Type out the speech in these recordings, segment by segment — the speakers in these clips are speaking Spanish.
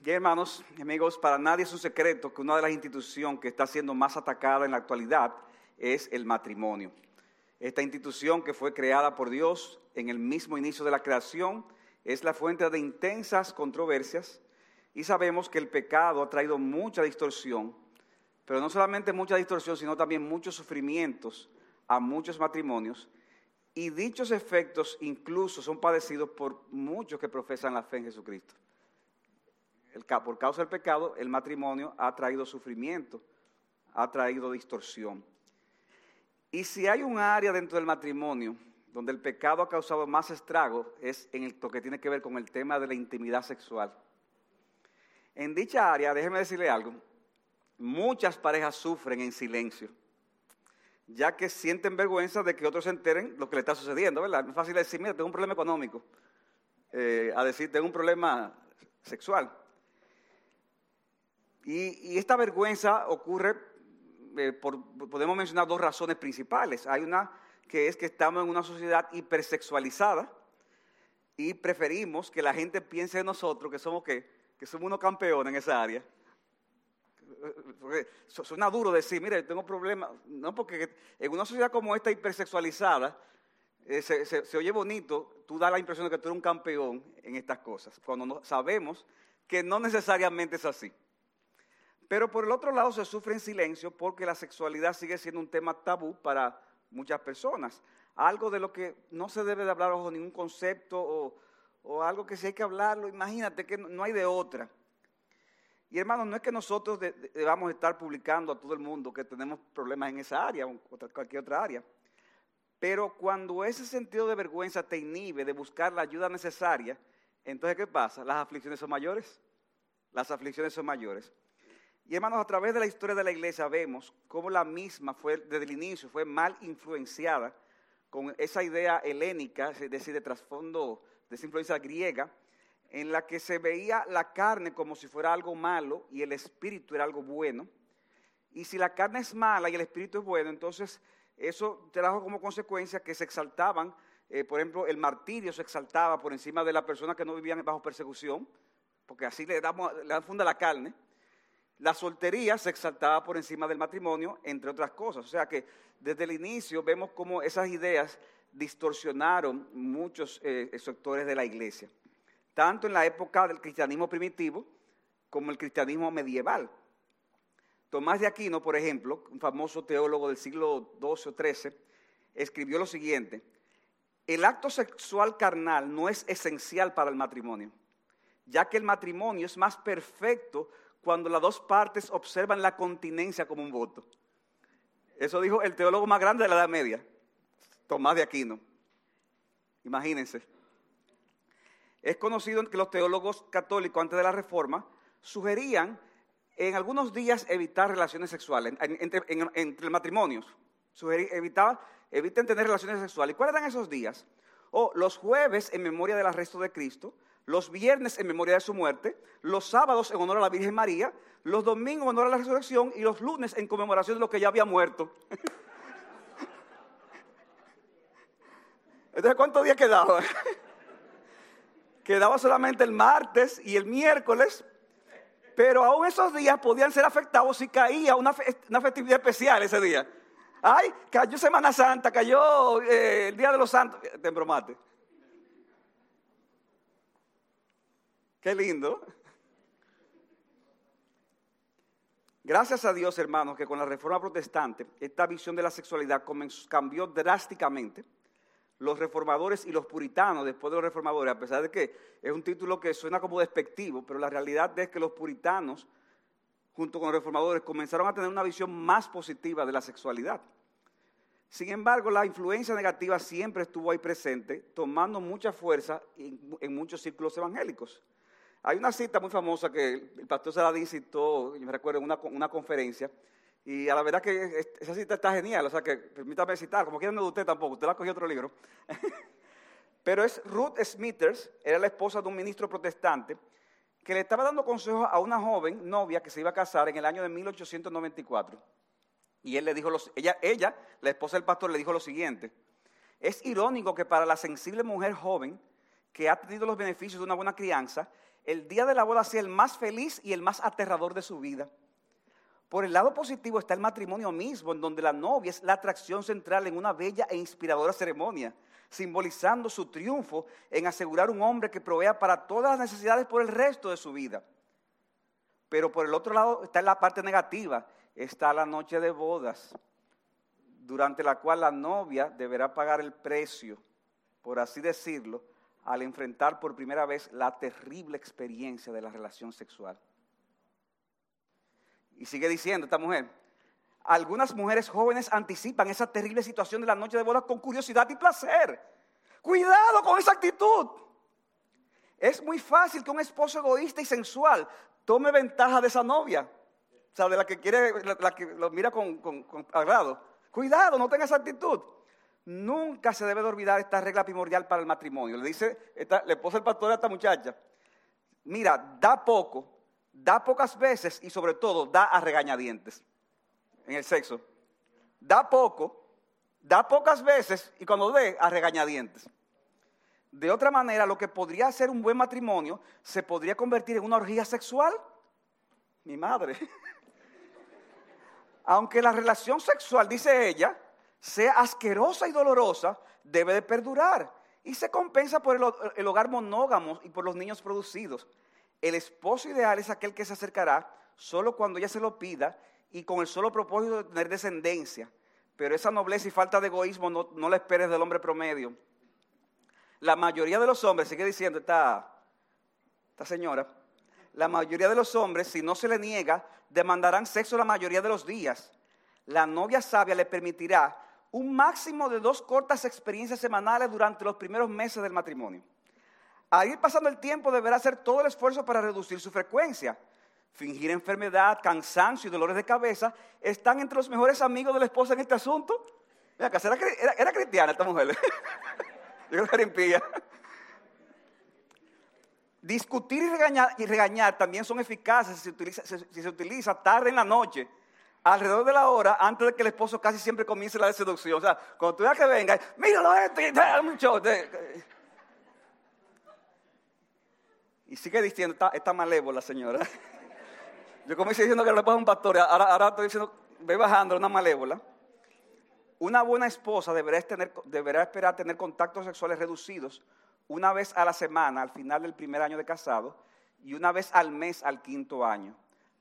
Bien, hermanos y amigos, para nadie es un secreto que una de las instituciones que está siendo más atacada en la actualidad es el matrimonio. Esta institución que fue creada por Dios en el mismo inicio de la creación es la fuente de intensas controversias y sabemos que el pecado ha traído mucha distorsión, pero no solamente mucha distorsión, sino también muchos sufrimientos a muchos matrimonios y dichos efectos incluso son padecidos por muchos que profesan la fe en Jesucristo. Por causa del pecado, el matrimonio ha traído sufrimiento, ha traído distorsión. Y si hay un área dentro del matrimonio donde el pecado ha causado más estrago, es en lo que tiene que ver con el tema de la intimidad sexual. En dicha área, déjeme decirle algo, muchas parejas sufren en silencio ya que sienten vergüenza de que otros se enteren lo que le está sucediendo, ¿verdad? Es fácil decir, mira, tengo un problema económico, eh, a decir, tengo un problema sexual. Y, esta vergüenza ocurre, eh, por, podemos mencionar dos razones principales. Hay una que es que estamos en una sociedad hipersexualizada y preferimos que la gente piense de nosotros que somos, ¿qué? que somos unos campeones en esa área suena duro decir, mire, tengo problemas. No, porque en una sociedad como esta hipersexualizada, eh, se, oye bonito, tú das la impresión de que tú eres un campeón en estas cosas, cuando sabemos que no necesariamente es así. Pero por el otro lado se sufre en silencio porque la sexualidad sigue siendo un tema tabú para muchas personas. Algo de lo que no se debe de hablar bajo ningún concepto o, o algo que si hay que hablarlo, imagínate que no hay de otra. Y hermanos, no es que nosotros debamos estar publicando a todo el mundo que tenemos problemas en esa área o cualquier otra área. Pero cuando ese sentido de vergüenza te inhibe de buscar la ayuda necesaria, entonces ¿qué pasa? Las aflicciones son mayores. Las aflicciones son mayores. Y hermanos, a través de la historia de la iglesia vemos cómo la misma fue, desde el inicio, fue mal influenciada con esa idea helénica, es decir, de trasfondo, de esa influencia griega, en la que se veía la carne como si fuera algo malo y el espíritu era algo bueno. Y si la carne es mala y el espíritu es bueno, entonces eso trajo como consecuencia que se exaltaban, eh, por ejemplo, el martirio se exaltaba por encima de la persona que no vivían bajo persecución, porque así le, damos, le dan funda la carne. La soltería se exaltaba por encima del matrimonio, entre otras cosas. O sea que desde el inicio vemos cómo esas ideas distorsionaron muchos eh, sectores de la iglesia tanto en la época del cristianismo primitivo como el cristianismo medieval. Tomás de Aquino, por ejemplo, un famoso teólogo del siglo XII o XIII, escribió lo siguiente, el acto sexual carnal no es esencial para el matrimonio, ya que el matrimonio es más perfecto cuando las dos partes observan la continencia como un voto. Eso dijo el teólogo más grande de la Edad Media, Tomás de Aquino. Imagínense. Es conocido que los teólogos católicos antes de la Reforma sugerían en algunos días evitar relaciones sexuales entre, matrimonios. eviten tener relaciones sexuales. ¿Y cuáles eran esos días? O los jueves en memoria del arresto de Cristo, los viernes en memoria de su muerte, los sábados en honor a la Virgen María, los domingos en honor a la resurrección y los lunes en conmemoración de lo que ya había muerto. Entonces, ¿cuántos días quedaban? quedaba solamente el martes y el miércoles, pero aún esos días podían ser afectados si caía una, festividad especial ese día. Ay, cayó Semana Santa, cayó eh, el Día de los Santos. Te embromate. Qué lindo. Gracias a Dios, hermanos, que con la reforma protestante esta visión de la sexualidad cambió drásticamente los reformadores y los puritanos después de los reformadores, a pesar de que es un título que suena como despectivo, pero la realidad es que los puritanos, junto con los reformadores, comenzaron a tener una visión más positiva de la sexualidad. Sin embargo, la influencia negativa siempre estuvo ahí presente, tomando mucha fuerza en, muchos círculos evangélicos. Hay una cita muy famosa que el pastor Saladín citó, me recuerdo, en una conferencia, y a la verdad que esa cita está genial, o sea que permítame citar, como quieran no de usted tampoco, usted la cogió otro libro. Pero es Ruth Smithers, era la esposa de un ministro protestante, que le estaba dando consejos a una joven novia que se iba a casar en el año de 1894. Y él le dijo, ella, ella, la esposa del pastor, le dijo lo siguiente, es irónico que para la sensible mujer joven que ha tenido los beneficios de una buena crianza, el día de la boda sea el más feliz y el más aterrador de su vida. Por el lado positivo está el matrimonio mismo, en donde la novia es la atracción central en una bella e inspiradora ceremonia, simbolizando su triunfo en asegurar un hombre que provea para todas las necesidades por el resto de su vida. Pero por el otro lado está la parte negativa, está la noche de bodas, durante la cual la novia deberá pagar el precio, por así decirlo, al enfrentar por primera vez la terrible experiencia de la relación sexual. Y sigue diciendo esta mujer, algunas mujeres jóvenes anticipan esa terrible situación de la noche de boda con curiosidad y placer. Cuidado con esa actitud. Es muy fácil que un esposo egoísta y sensual tome ventaja de esa novia, o sea, de la que quiere, la, que lo mira con, con agrado. Cuidado, no tenga esa actitud. Nunca se debe de olvidar esta regla primordial para el matrimonio. Le dice, esta, le pone el pastor a esta muchacha, mira, da poco, da pocas veces y sobre todo da a regañadientes en el sexo. Da poco, da pocas veces y cuando dé a regañadientes. De otra manera, lo que podría ser un buen matrimonio se podría convertir en una orgía sexual. Mi madre. Aunque la relación sexual, dice ella, sea asquerosa y dolorosa, debe de perdurar y se compensa por el, hogar monógamo y por los niños producidos. El esposo ideal es aquel que se acercará solo cuando ella se lo pida y con el solo propósito de tener descendencia. Pero esa nobleza y falta de egoísmo no, no la esperes del hombre promedio. La mayoría de los hombres, sigue diciendo esta, esta señora, la mayoría de los hombres, si no se le niega, demandarán sexo la mayoría de los días. La novia sabia le permitirá un máximo de dos cortas experiencias semanales durante los primeros meses del matrimonio. A ir pasando el tiempo deberá hacer todo el esfuerzo para reducir su frecuencia. Fingir enfermedad, cansancio y dolores de cabeza están entre los mejores amigos de la esposa en este asunto. Mira, era, era, cristiana esta mujer. Yo creo que era impía. Discutir y regañar, y regañar, también son eficaces si si se utiliza tarde en la noche alrededor de la hora antes de que el esposo casi siempre comience la seducción. O sea, cuando tú veas que venga, míralo esto y mucho. Y sigue diciendo, está, malévola señora. Yo comencé diciendo que le pongo un pastor, ahora, ahora estoy diciendo, ve bajando una malévola. Una buena esposa deberá esperar tener contactos sexuales reducidos una vez a la semana al final del primer año de casado y una vez al mes al quinto año.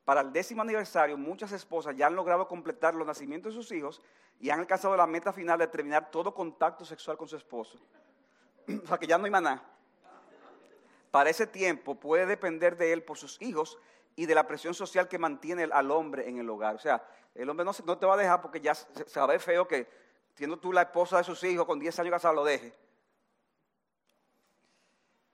Para el décimo aniversario, muchas esposas ya han logrado completar los nacimientos de sus hijos y han alcanzado la meta final de terminar todo contacto sexual con su esposo. o sea que ya no hay maná. Para ese tiempo puede depender de él por sus hijos y de la presión social que mantiene al hombre en el hogar. O sea, el hombre no, no te va a dejar porque ya se, se feo que, siendo tú la esposa de sus hijos con 10 años casados, lo deje.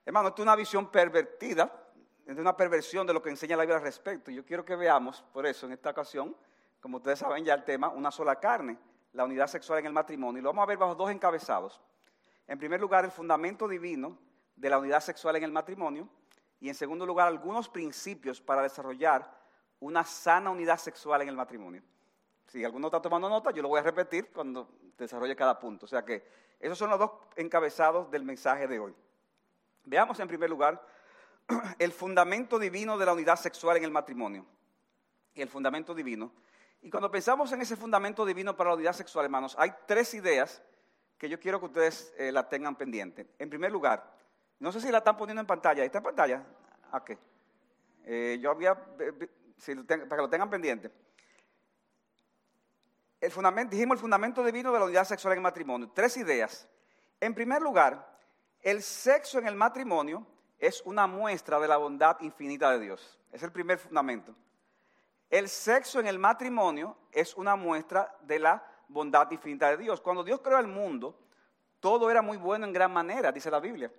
Hermano, esto es una visión pervertida es una perversión de lo que enseña la Biblia al respecto. Yo quiero que veamos, por eso, en esta ocasión, como ustedes saben ya el tema, una sola carne, la unidad sexual en el matrimonio. Y lo vamos a ver bajo dos encabezados. En primer lugar, el fundamento divino de la unidad sexual en el matrimonio. Y en segundo lugar, algunos principios para desarrollar una sana unidad sexual en el matrimonio. Si alguno está tomando nota, yo lo voy a repetir cuando desarrolle cada punto. O sea que esos son los dos encabezados del mensaje de hoy. Veamos en primer lugar el fundamento divino de la unidad sexual en el matrimonio. Y el fundamento divino. Y cuando pensamos en ese fundamento divino para la unidad sexual, hermanos, hay tres ideas que yo quiero que ustedes eh, la tengan pendiente. En primer lugar, no sé si la están poniendo en pantalla. ¿Está en pantalla? ¿A qué? Eh, yo había, para que lo tengan pendiente. El dijimos el fundamento divino de la unidad sexual en el matrimonio. Tres ideas. En primer lugar, el sexo en el matrimonio es una muestra de la bondad infinita de Dios. Es el primer fundamento. El sexo en el matrimonio es una muestra de la bondad infinita de Dios. Cuando Dios creó el mundo, todo era muy bueno en gran manera, dice la Biblia.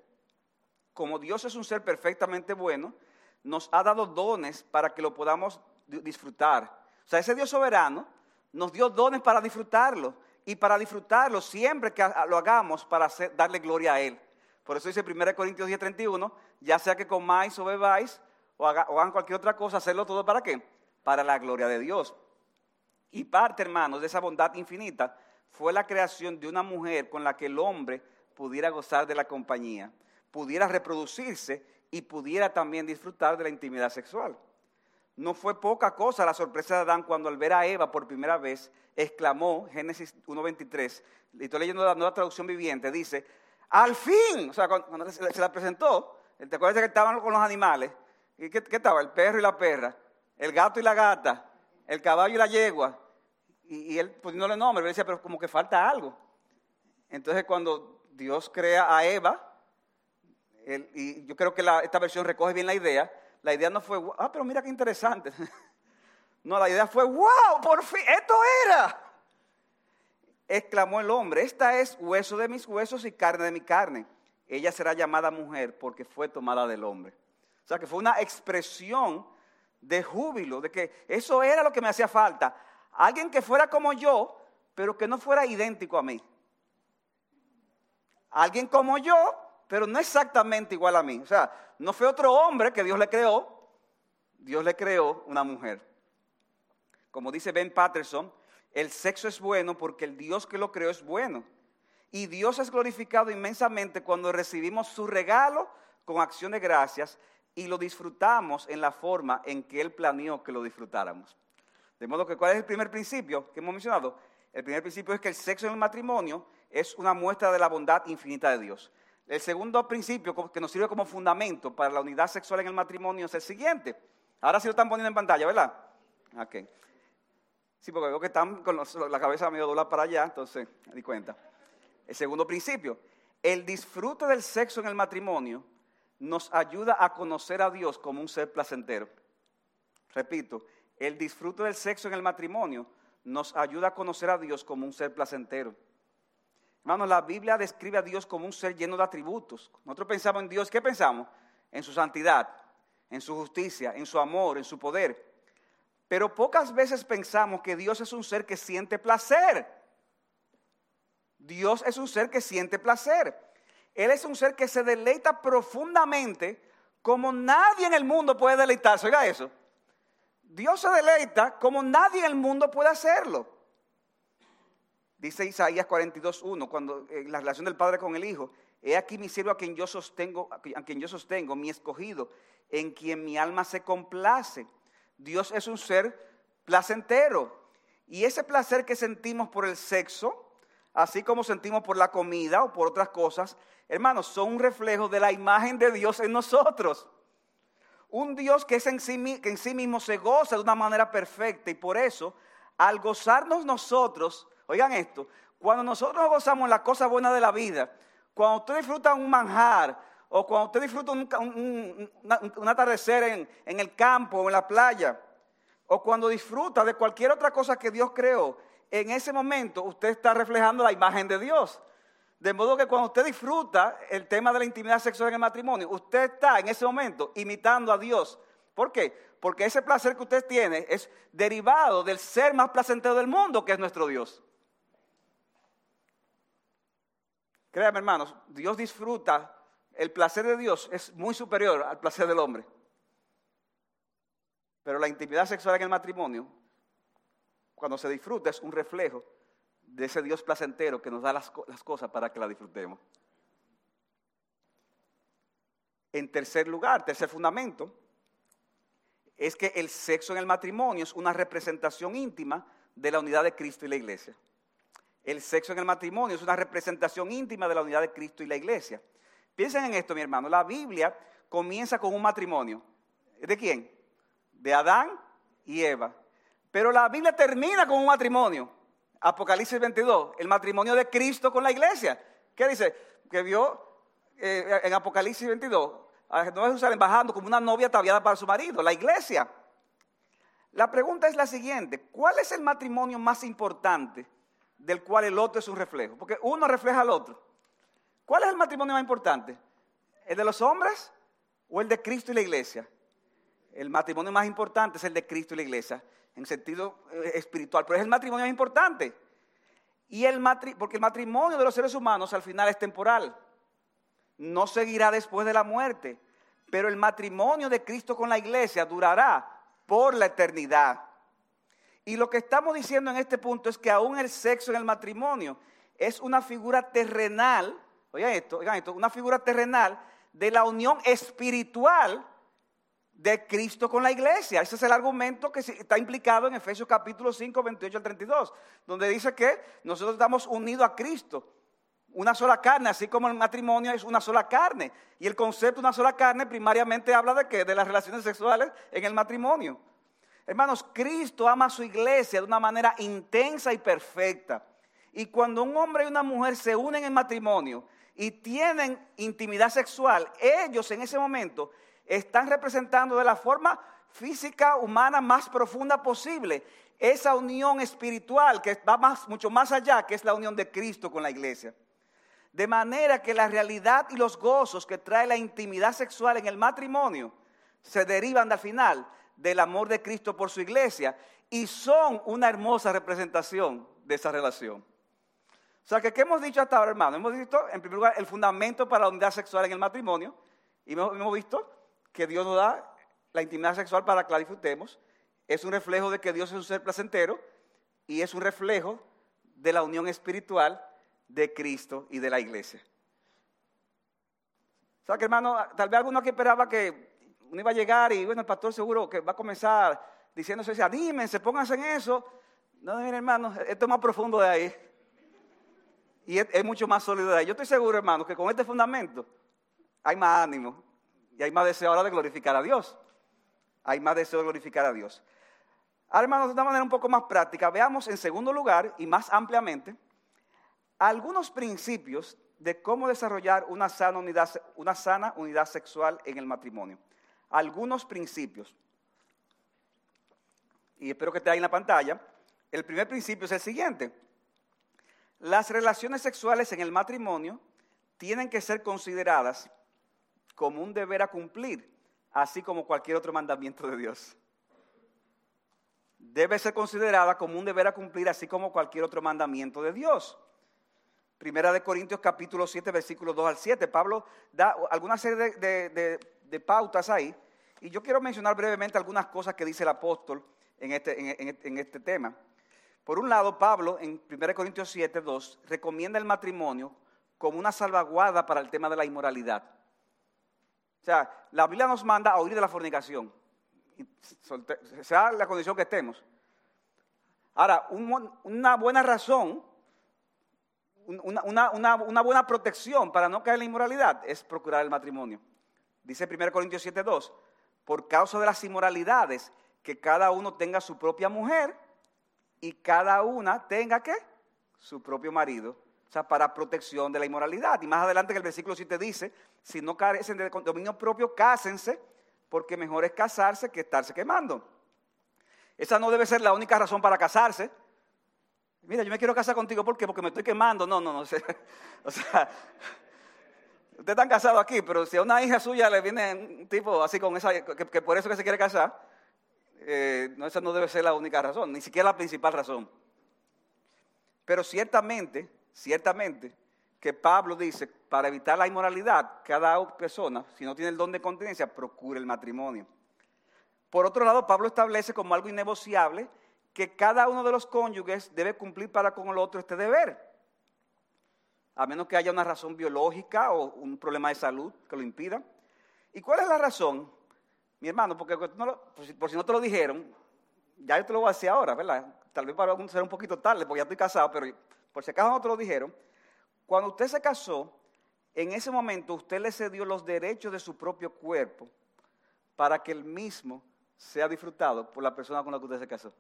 Como Dios es un ser perfectamente bueno, nos ha dado dones para que lo podamos disfrutar. O sea, ese Dios soberano nos dio dones para disfrutarlo y para disfrutarlo siempre que lo hagamos para darle gloria a Él. Por eso dice 1 Corintios 10, 31, ya sea que comáis o bebáis o, hagan cualquier otra cosa, hacerlo todo para qué? Para la gloria de Dios. Y parte, hermanos, de esa bondad infinita fue la creación de una mujer con la que el hombre pudiera gozar de la compañía. pudiera reproducirse y pudiera también disfrutar de la intimidad sexual. No fue poca cosa la sorpresa de Adán cuando al ver a Eva por primera vez exclamó, Génesis 1.23, y estoy leyendo la nueva traducción viviente, dice, al fin, o sea, cuando, se, la presentó, ¿te acuerdas que estaban con los animales? ¿Y qué, estaba? El perro y la perra, el gato y la gata, el caballo y la yegua, y, él poniéndole nombre, él decía, pero como que falta algo. Entonces cuando Dios crea a Eva, y yo creo que esta versión recoge bien la idea, la idea no fue, ah, pero mira qué interesante. No, la idea fue, wow, por fin, esto era. Exclamó el hombre, esta es hueso de mis huesos y carne de mi carne. Ella será llamada mujer porque fue tomada del hombre. O sea que fue una expresión de júbilo, de que eso era lo que me hacía falta. Alguien que fuera como yo, pero que no fuera idéntico a mí. Alguien como yo, pero no exactamente igual a mí. O sea, no fue otro hombre que Dios le creó, Dios le creó una mujer. Como dice Ben Patterson, el sexo es bueno porque el Dios que lo creó es bueno. Y Dios es glorificado inmensamente cuando recibimos su regalo con acción de gracias y lo disfrutamos en la forma en que Él planeó que lo disfrutáramos. De modo que, ¿cuál es el primer principio que hemos mencionado? El primer principio es que el sexo en el matrimonio es una muestra de la bondad infinita de Dios. El segundo principio que nos sirve como fundamento para la unidad sexual en el matrimonio es el siguiente. Ahora sí lo están poniendo en pantalla, ¿verdad? Ok. Sí, porque veo que están con la cabeza medio doblada para allá, entonces me di cuenta. El segundo principio, el disfrute del sexo en el matrimonio nos ayuda a conocer a Dios como un ser placentero. Repito, el disfrute del sexo en el matrimonio nos ayuda a conocer a Dios como un ser placentero. Hermanos, la Biblia describe a Dios como un ser lleno de atributos. Nosotros pensamos en Dios, ¿qué pensamos? En su santidad, en su justicia, en su amor, en su poder. Pero pocas veces pensamos que Dios es un ser que siente placer. Dios es un ser que siente placer. Él es un ser que se deleita profundamente como nadie en el mundo puede deleitarse. Oiga eso. Dios se deleita como nadie en el mundo puede hacerlo. Dice Isaías 42.1, cuando en la relación del Padre con el Hijo, he aquí mi siervo a quien yo sostengo, a quien yo sostengo, mi escogido, en quien mi alma se complace. Dios es un ser placentero. Y ese placer que sentimos por el sexo, así como sentimos por la comida o por otras cosas, hermanos, son un reflejo de la imagen de Dios en nosotros. Un Dios que, es en sí, que en sí mismo se goza de una manera perfecta y por eso, al gozarnos nosotros, Oigan esto, cuando nosotros gozamos la cosa buena de la vida, cuando usted disfruta un manjar, o cuando usted disfruta un, atardecer en, en el campo o en la playa, o cuando disfruta de cualquier otra cosa que Dios creó, en ese momento usted está reflejando la imagen de Dios. De modo que cuando usted disfruta el tema de la intimidad sexual en el matrimonio, usted está en ese momento imitando a Dios. ¿Por qué? Porque ese placer que usted tiene es derivado del ser más placentero del mundo, que es nuestro Dios. Créame, hermanos, Dios disfruta, el placer de Dios es muy superior al placer del hombre. Pero la intimidad sexual en el matrimonio, cuando se disfruta, es un reflejo de ese Dios placentero que nos da las, las cosas para que la disfrutemos. En tercer lugar, tercer fundamento, es que el sexo en el matrimonio es una representación íntima de la unidad de Cristo y la iglesia. El sexo en el matrimonio es una representación íntima de la unidad de Cristo y la iglesia. Piensen en esto, mi hermano. La Biblia comienza con un matrimonio. ¿De quién? De Adán y Eva. Pero la Biblia termina con un matrimonio. Apocalipsis 22, el matrimonio de Cristo con la iglesia. ¿Qué dice? Que vio eh, en Apocalipsis 22 a Jerusalén bajando como una novia ataviada para su marido, la iglesia. La pregunta es la siguiente, ¿cuál es el matrimonio más importante del cual el otro es un reflejo. Porque uno refleja al otro. ¿Cuál es el matrimonio más importante? ¿El de los hombres o el de Cristo y la iglesia? El matrimonio más importante es el de Cristo y la iglesia, en sentido eh, espiritual, pero es el matrimonio más importante. Y el porque el matrimonio de los seres humanos al final es temporal. No seguirá después de la muerte. Pero el matrimonio de Cristo con la iglesia durará por la eternidad. Y lo que estamos diciendo en este punto es que aún el sexo en el matrimonio es una figura terrenal, oigan esto, oigan esto, una figura terrenal de la unión espiritual de Cristo con la iglesia. Ese es el argumento que está implicado en Efesios capítulo 5, 28 al 32, donde dice que nosotros estamos unidos a Cristo, una sola carne, así como el matrimonio es una sola carne. Y el concepto de una sola carne primariamente habla de qué? De las relaciones sexuales en el matrimonio. Hermanos, Cristo ama a su iglesia de una manera intensa y perfecta. Y cuando un hombre y una mujer se unen en matrimonio y tienen intimidad sexual, ellos en ese momento están representando de la forma física humana más profunda posible esa unión espiritual que va mucho más allá, que es la unión de Cristo con la iglesia. De manera que la realidad y los gozos que trae la intimidad sexual en el matrimonio se derivan al final del amor de Cristo por su iglesia y son una hermosa representación de esa relación. O sea, que ¿qué hemos dicho hasta ahora, hermano? Hemos visto, en primer lugar, el fundamento para la unidad sexual en el matrimonio y hemos, visto que Dios nos da la intimidad sexual para que la disfrutemos. Es un reflejo de que Dios es un ser placentero y es un reflejo de la unión espiritual de Cristo y de la iglesia. O sea que hermano, tal vez alguno aquí esperaba que uno iba a llegar y bueno, el pastor seguro que va a comenzar diciéndose, anímense, pónganse en eso. No, miren hermano, esto es más profundo de ahí. Y es, mucho más ahí. Yo estoy seguro, hermano, que con este fundamento hay más ánimo y hay más deseo ahora de glorificar a Dios. Hay más deseo de glorificar a Dios. Ahora, hermanos, de una manera un poco más práctica, veamos en segundo lugar y más ampliamente algunos principios de cómo desarrollar una sana unidad, una sana unidad sexual en el matrimonio. Algunos principios. Y espero que esté ahí en la pantalla. El primer principio es el siguiente. Las relaciones sexuales en el matrimonio tienen que ser consideradas como un deber a cumplir, así como cualquier otro mandamiento de Dios. Debe ser considerada como un deber a cumplir, así como cualquier otro mandamiento de Dios. Primera de Corintios capítulo 7, versículos 2 al 7. Pablo da alguna serie de, pautas ahí. Y yo quiero mencionar brevemente algunas cosas que dice el apóstol en este, en este tema. Por un lado, Pablo en 1 Corintios 7, 2 recomienda el matrimonio como una salvaguarda para el tema de la inmoralidad. O sea, la Biblia nos manda a huir de la fornicación, sea la condición que estemos. Ahora, una buena razón una, una, buena protección para no caer en la inmoralidad es procurar el matrimonio. Dice 1 Corintios 7:2, por causa de las inmoralidades, que cada uno tenga su propia mujer y cada una tenga qué? Su propio marido. O sea, para protección de la inmoralidad. Y más adelante en el versículo 7 dice, si no carecen de dominio propio, cásense, porque mejor es casarse que estarse quemando. Esa no debe ser la única razón para casarse. Mira, yo me quiero casar contigo, ¿por? Porque me estoy quemando. No, no, no. O sea, ustedes están casados aquí, pero si a una hija suya le viene un tipo así con esa, que, por eso que se quiere casar, eh, no, esa no debe ser la única razón, ni siquiera la principal razón. Pero ciertamente, ciertamente, que Pablo dice, para evitar la inmoralidad, cada persona, si no tiene el don de continencia, procure el matrimonio. Por otro lado, Pablo establece como algo innegociable que cada uno de los cónyuges debe cumplir para con el otro este deber. A menos que haya una razón biológica o un problema de salud que lo impida. ¿Y cuál es la razón? Mi hermano, porque por si no te lo dijeron, ya yo te lo voy a decir ahora, ¿verdad? Tal vez para ser un poquito tarde, porque ya estoy casado, pero por si acaso no te lo dijeron. Cuando usted se casó, en ese momento usted le cedió los derechos de su propio cuerpo para que el mismo sea disfrutado por la persona con la que usted se casó.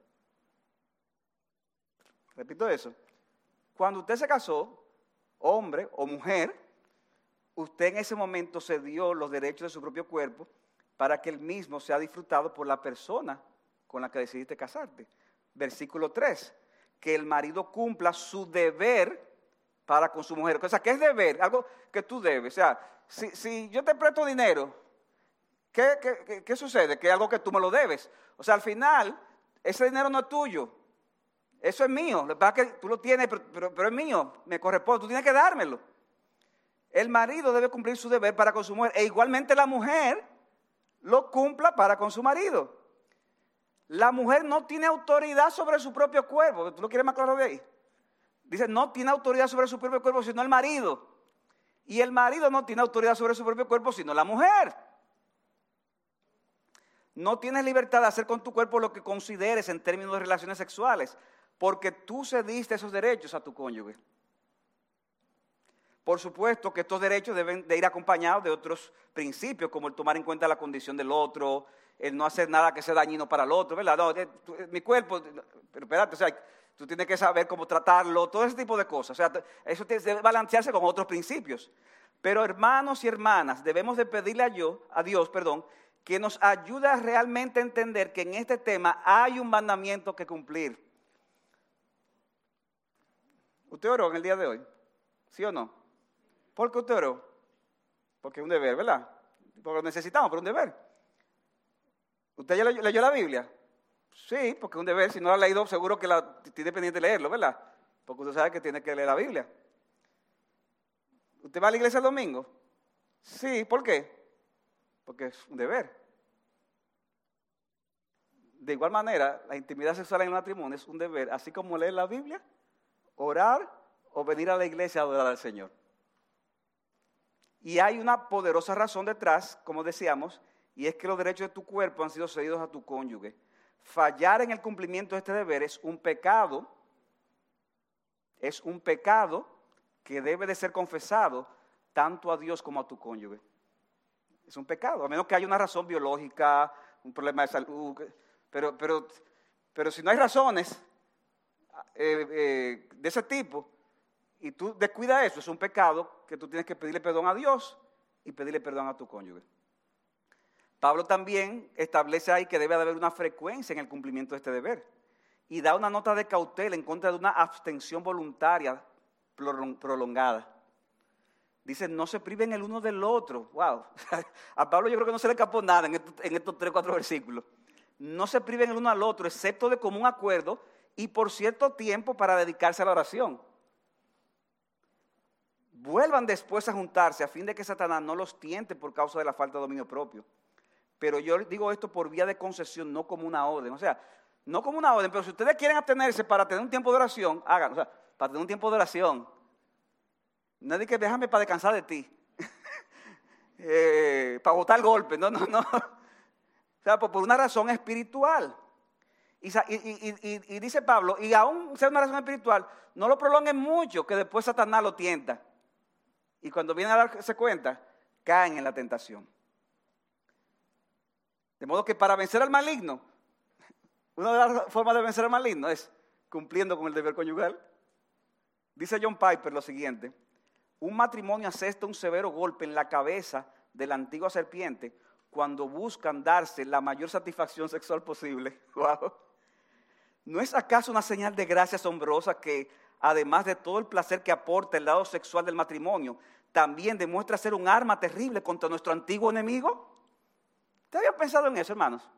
Repito eso. Cuando usted se casó, hombre o mujer, usted en ese momento se dio los derechos de su propio cuerpo para que el mismo sea disfrutado por la persona con la que decidiste casarte. Versículo 3, que el marido cumpla su deber para con su mujer. O sea, ¿qué es deber? Algo que tú debes. O sea, si, yo te presto dinero, ¿qué, qué sucede? Que es algo que tú me lo debes. O sea, al final, ese dinero no es tuyo, eso es mío. Lo que pasa es que tú lo tienes, pero, es mío. Me corresponde. Tú tienes que dármelo. El marido debe cumplir su deber para con su mujer. E igualmente la mujer lo cumpla para con su marido. La mujer no tiene autoridad sobre su propio cuerpo. ¿Tú lo quieres más claro de ahí? Dice, no tiene autoridad sobre su propio cuerpo, sino el marido. Y el marido no tiene autoridad sobre su propio cuerpo, sino la mujer. No tienes libertad de hacer con tu cuerpo lo que consideres en términos de relaciones sexuales, porque tú cediste esos derechos a tu cónyuge. Por supuesto que estos derechos deben de ir acompañados de otros principios, como el tomar en cuenta la condición del otro, el no hacer nada que sea dañino para el otro, ¿verdad? No, eh, eh, mi cuerpo, pero espérate, o sea, tú tienes que saber cómo tratarlo, todo ese tipo de cosas. O sea, eso debe balancearse con otros principios. Pero hermanos y hermanas, debemos de pedirle a, yo, a Dios, perdón, que nos ayude a realmente entender que en este tema hay un mandamiento que cumplir. ¿Usted oró en el día de hoy? ¿Sí o no? ¿Por qué usted oró? Porque es un deber, ¿verdad? Porque lo necesitamos, pero es un deber. ¿Usted ya leyó, la Biblia? Sí, porque es un deber. Si no la ha leído, seguro que la tiene pendiente de leerlo, ¿verdad? Porque usted sabe que tiene que leer la Biblia. ¿Usted va a la iglesia el domingo? Sí, ¿por qué? Porque es un deber. De igual manera, la intimidad sexual en el matrimonio es un deber, así como leer la Biblia, orar o venir a la iglesia a adorar al Señor. Y hay una poderosa razón detrás, como decíamos, y es que los derechos de tu cuerpo han sido cedidos a tu cónyuge. Fallar en el cumplimiento de este deber es un pecado, es un pecado que debe de ser confesado tanto a Dios como a tu cónyuge. Es un pecado, a menos que haya una razón biológica, un problema de salud, pero, pero, pero si no hay razones eh, eh, de ese tipo, y tú descuidas eso, es un pecado que tú tienes que pedirle perdón a Dios y pedirle perdón a tu cónyuge. Pablo también establece ahí que debe haber una frecuencia en el cumplimiento de este deber y da una nota de cautela en contra de una abstención voluntaria prolongada. Dice, no se priven el uno del otro. Wow. A Pablo yo creo que no se le escapó nada en estos, en estos tres, cuatro versículos. No se priven el uno al otro, excepto de común acuerdo y por cierto tiempo para dedicarse a la oración vuelvan después a juntarse a fin de que Satanás no los tiente por causa de la falta de dominio propio. Pero yo digo esto por vía de concesión, no como una orden. O sea, no como una orden, pero si ustedes quieren abstenerse para tener un tiempo de oración, hagan, o sea, para tener un tiempo de oración. Nadie que déjame para descansar de ti. Eh, para botar el golpe, no, no, no. O sea, por, una razón espiritual. Y, y, dice Pablo, y aún sea una razón espiritual, no lo prolonguen mucho, que después Satanás lo tienta. Y cuando vienen a darse cuenta, caen en la tentación. De modo que para vencer al maligno, una de las formas de vencer al maligno es cumpliendo con el deber conyugal. Dice John Piper lo siguiente, un matrimonio asesta un severo golpe en la cabeza de la antigua serpiente cuando buscan darse la mayor satisfacción sexual posible. ¿No es acaso una señal de gracia asombrosa que además de todo el placer que aporta el lado sexual del matrimonio, también demuestra ser un arma terrible contra nuestro antiguo enemigo? ¿Te había pensado en eso, hermanos?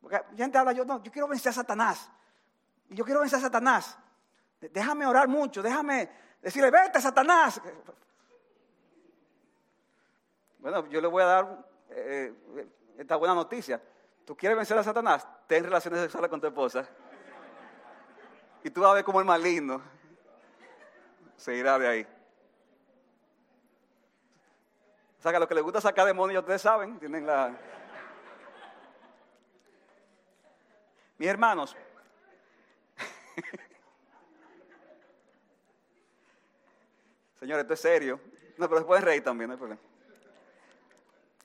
Porque gente habla, yo no, yo quiero vencer a Satanás. Yo quiero vencer a Satanás. Déjame orar mucho, déjame decirle, vete Satanás. Bueno, yo le voy a dar eh, esta buena noticia. ¿Tú quieres vencer a Satanás? Ten relaciones sexuales con tu esposa. Y tú vas a ver como el maligno se irá de ahí. O sea, que a los que les gusta sacar demonios, ustedes saben, tienen la... Mis hermanos, señores, esto es serio. No, pero se pueden reír también, no hay problema.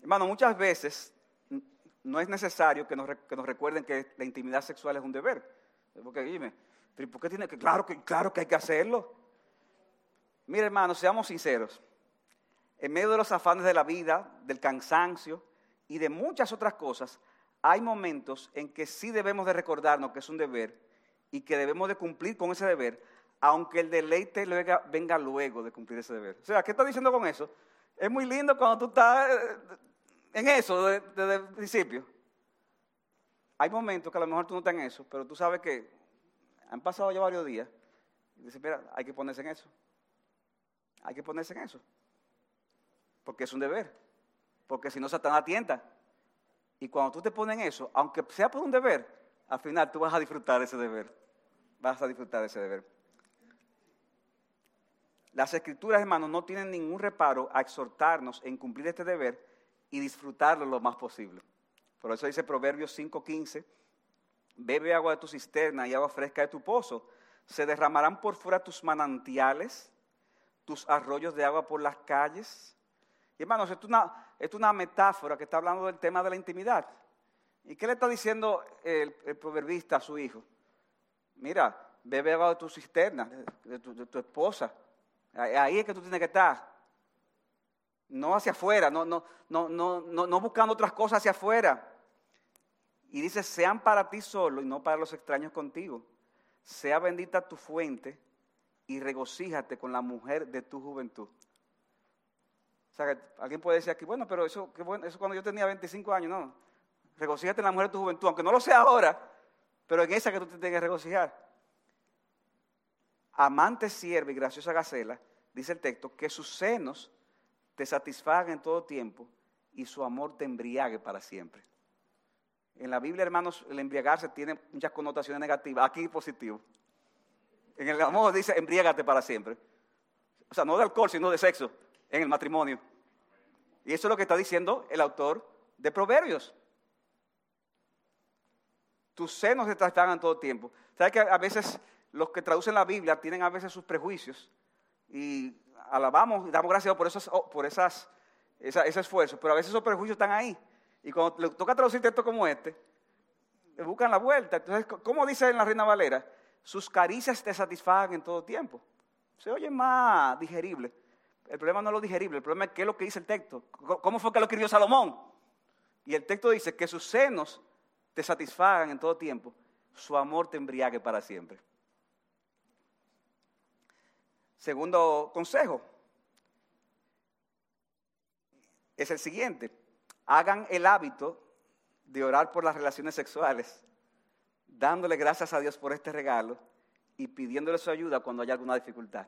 Hermano, muchas veces no es necesario que nos, que nos recuerden que la intimidad sexual es un deber. Porque dime, ¿por qué tiene que? Claro que, claro que hay que hacerlo. Mire, hermano, seamos sinceros en medio de los afanes de la vida, del cansancio y de muchas otras cosas, hay momentos en que sí debemos de recordarnos que es un deber y que debemos de cumplir con ese deber, aunque el deleite venga, luego de cumplir ese deber. O sea, ¿qué está diciendo con eso? Es muy lindo cuando tú estás eh, en eso desde, el principio. Hay momentos que a lo mejor tú no estás en eso, pero tú sabes que han pasado ya varios días. Y dices, mira, hay que ponerse en eso. Hay que ponerse en eso. Porque es un deber. Porque si no, Satanás tienta. Y cuando tú te pones en eso, aunque sea por un deber, al final tú vas a disfrutar ese deber. Vas a disfrutar ese deber. Las escrituras, hermanos, no tienen ningún reparo a exhortarnos en cumplir este deber y disfrutarlo lo más posible. Por eso dice Proverbios 5:15, bebe agua de tu cisterna y agua fresca de tu pozo. Se derramarán por fuera tus manantiales, tus arroyos de agua por las calles. Y hermanos, esto es una, una metáfora que está hablando del tema de la intimidad. ¿Y qué le está diciendo el, proverbista a su hijo? Mira, bebe agua de tu cisterna, de tu, esposa. Ahí es que tú tienes que estar. No hacia afuera, no, no, no, no, no buscando otras cosas hacia afuera. Y dice, sean para ti solo y no para los extraños contigo. Sea bendita tu fuente y regocíjate con la mujer de tu juventud. O sea, alguien puede decir aquí, bueno, pero eso, bueno, eso cuando yo tenía 25 años, no. Regocíjate en la mujer de tu juventud, aunque no lo sea ahora, pero en esa que tú te tienes que regocijar. Amante sierva y graciosa gacela, dice el texto, que sus senos te satisfagan en todo tiempo y su amor te embriague para siempre. En la Biblia, hermanos, el embriagarse tiene muchas connotaciones negativas, aquí positivo. En el amor dice, embriágate para siempre. O sea, no de alcohol, sino de sexo, en el matrimonio. Y eso es lo que está diciendo el autor de Proverbios. Tus senos se en todo tiempo. ¿Sabes que a veces los que traducen la Biblia tienen a veces sus prejuicios? Y alabamos y damos gracias por, esos, por esas, ese esfuerzo, pero a veces esos prejuicios están ahí. Y cuando le toca traducir texto como este, le buscan la vuelta. Entonces, ¿cómo dice en la Reina Valera? Sus caricias te satisfagan en todo tiempo. Se oye más digerible. El problema no es lo digerible, el problema es qué es lo que dice el texto. ¿Cómo fue que lo escribió Salomón? Y el texto dice que sus senos te satisfagan en todo tiempo, su amor te embriague para siempre. Segundo consejo es el siguiente. Hagan el hábito de orar por las relaciones sexuales, dándole gracias a Dios por este regalo y pidiéndole su ayuda cuando haya alguna dificultad.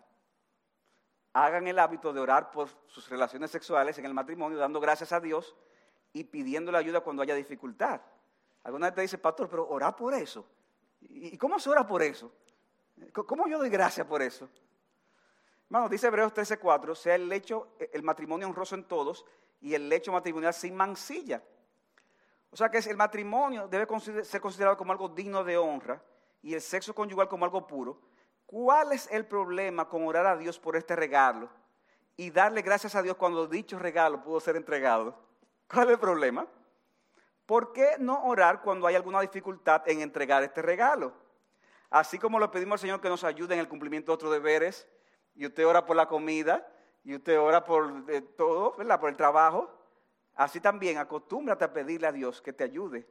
Hagan el hábito de orar por sus relaciones sexuales en el matrimonio, dando gracias a Dios y pidiéndole ayuda cuando haya dificultad. Alguna vez te dice, pastor, pero ora por eso. ¿Y cómo se ora por eso? ¿Cómo yo doy gracias por eso? Hermano, dice Hebreos 13:4, sea el lecho, el matrimonio honroso en todos y el lecho matrimonial sin mancilla. O sea que el matrimonio debe ser considerado como algo digno de honra y el sexo conyugal como algo puro. ¿Cuál es el problema con orar a Dios por este regalo y darle gracias a Dios cuando dicho regalo pudo ser entregado? ¿Cuál es el problema? ¿por qué no orar cuando hay alguna dificultad en entregar este regalo? Así como le pedimos al Señor que nos ayude en el cumplimiento de otros deberes, y usted ora por la comida, y usted ora por eh, todo, ¿verdad? Por el trabajo. Así también acostúmbrate a pedirle a Dios que te ayude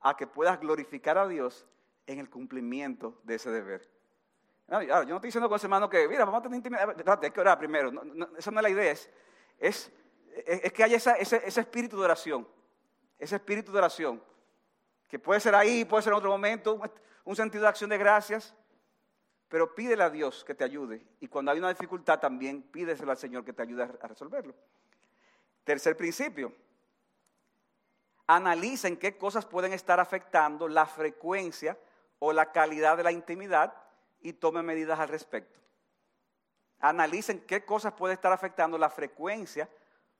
a que puedas glorificar a Dios en el cumplimiento de ese deber. yo no estoy diciendo con ese hermano que, mira, vamos a tener intimidad. Hay que orar primero. esa no es la idea. Es, es, que haya ese espíritu de oración ese espíritu de oración, que puede ser ahí, puede ser en otro momento, un sentido de acción de gracias, pero pídele a Dios que te ayude. Y cuando hay una dificultad también pídeselo al Señor que te ayude a resolverlo. Tercer principio, analicen qué cosas pueden estar afectando la frecuencia o la calidad de la intimidad y tomen medidas al respecto. Analicen qué cosas pueden estar afectando la frecuencia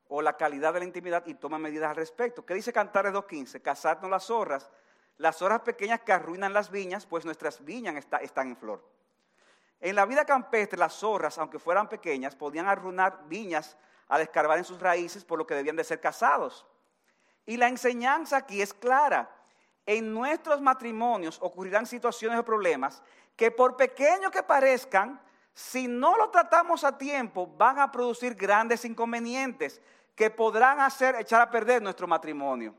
o la calidad de la intimidad y toma medidas al respecto. ¿Qué dice Cantares 2.15? Cazarnos las zorras, las zorras pequeñas que arruinan las viñas, pues nuestras viñas están en flor. En la vida campestre, las zorras, aunque fueran pequeñas, podían arruinar viñas al escarbar en sus raíces, por lo que debían de ser cazados. Y la enseñanza aquí es clara. En nuestros matrimonios ocurrirán situaciones o problemas que por pequeños que parezcan, si no lo tratamos a tiempo, van a producir grandes inconvenientes que podrán hacer echar a perder nuestro matrimonio.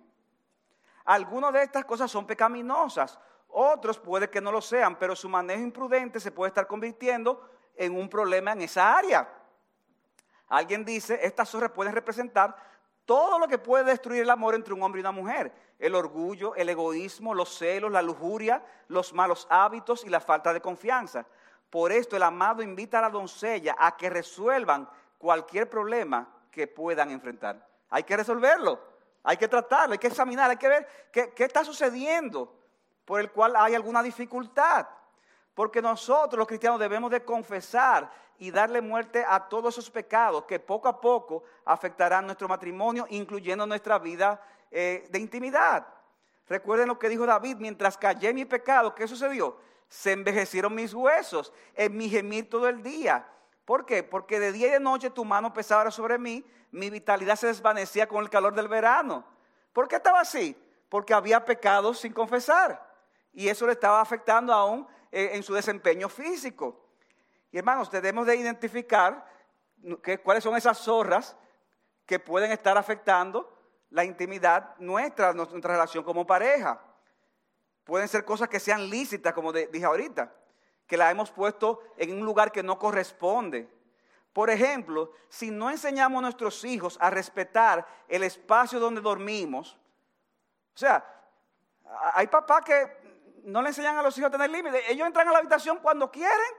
Algunas de estas cosas son pecaminosas, otros puede que no lo sean, pero su manejo imprudente se puede estar convirtiendo en un problema en esa área. Alguien dice, estas zorras pueden representar todo lo que puede destruir el amor entre un hombre y una mujer. El orgullo, el egoísmo, los celos, la lujuria, los malos hábitos y la falta de confianza. Por esto el amado invita a la doncella a que resuelvan cualquier problema que puedan enfrentar. Hay que resolverlo, hay que tratarlo, hay que examinar, hay que ver qué, está sucediendo por el cual hay alguna dificultad. Porque nosotros los cristianos debemos de confesar y darle muerte a todos esos pecados que poco a poco afectarán nuestro matrimonio, incluyendo nuestra vida eh, de intimidad. Recuerden lo que dijo David, mientras callé mi pecado, ¿qué sucedió? Se envejecieron mis huesos, en mi gemir todo el día. ¿Por qué? Porque de día y de noche tu mano pesaba sobre mí, mi vitalidad se desvanecía con el calor del verano. ¿Por qué estaba así? Porque había pecados sin confesar. Y eso le estaba afectando aún eh, en su desempeño físico. Y hermanos, debemos de identificar cuáles son esas zorras que pueden estar afectando la intimidad nuestra, nuestra relación como pareja. Pueden ser cosas que sean lícitas, como dije ahorita, que la hemos puesto en un lugar que no corresponde. Por ejemplo, si no enseñamos a nuestros hijos a respetar el espacio donde dormimos, o sea, hay papás que no le enseñan a los hijos a tener límites. Ellos entran a la habitación cuando quieren,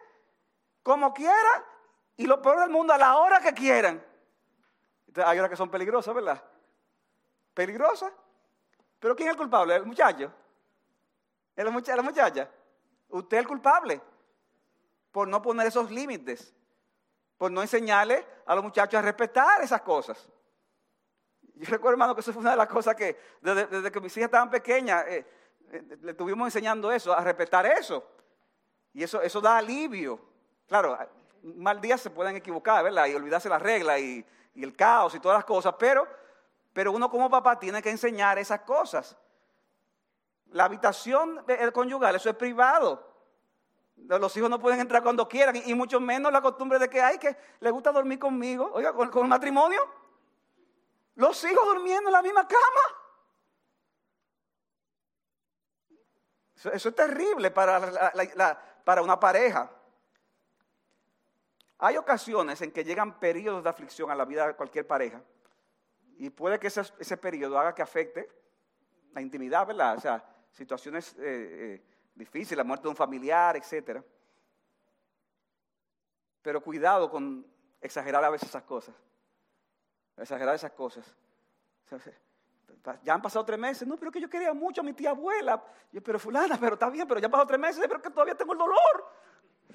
como quieran, y lo peor del mundo, a la hora que quieran. hay horas que son peligrosas, ¿verdad? Peligrosas. Pero ¿quién es el culpable? ¿El muchacho? ¿La muchacha? Usted es el culpable por no poner esos límites, por no enseñarle a los muchachos a respetar esas cosas. Yo recuerdo, hermano, que eso fue una de las cosas que desde, que mis hijas estaban pequeñas, eh, le estuvimos enseñando eso, a respetar eso. Y eso, eso da alivio. Claro, mal día se pueden equivocar, ¿verdad? Y olvidarse las reglas y, el caos y todas las cosas, pero, pero uno como papá tiene que enseñar esas cosas. La habitación conyugal, eso es privado. Los hijos no pueden entrar cuando quieran y, mucho menos la costumbre de que hay que le gusta dormir conmigo, oiga, con, con el matrimonio. Los hijos durmiendo en la misma cama. Eso, es terrible para, para una pareja. Hay ocasiones en que llegan periodos de aflicción a la vida de cualquier pareja y puede que ese, ese periodo haga que afecte la intimidad, ¿verdad? O sea, situaciones eh, eh, difíciles, la muerte de un familiar, etc. Pero cuidado con exagerar a veces esas cosas. Exagerar esas cosas. Ya han pasado tres meses. No, pero que yo quería mucho a mi tía abuela. Yo, pero fulana, pero está bien, pero ya han pasado tres meses, pero que todavía tengo el dolor.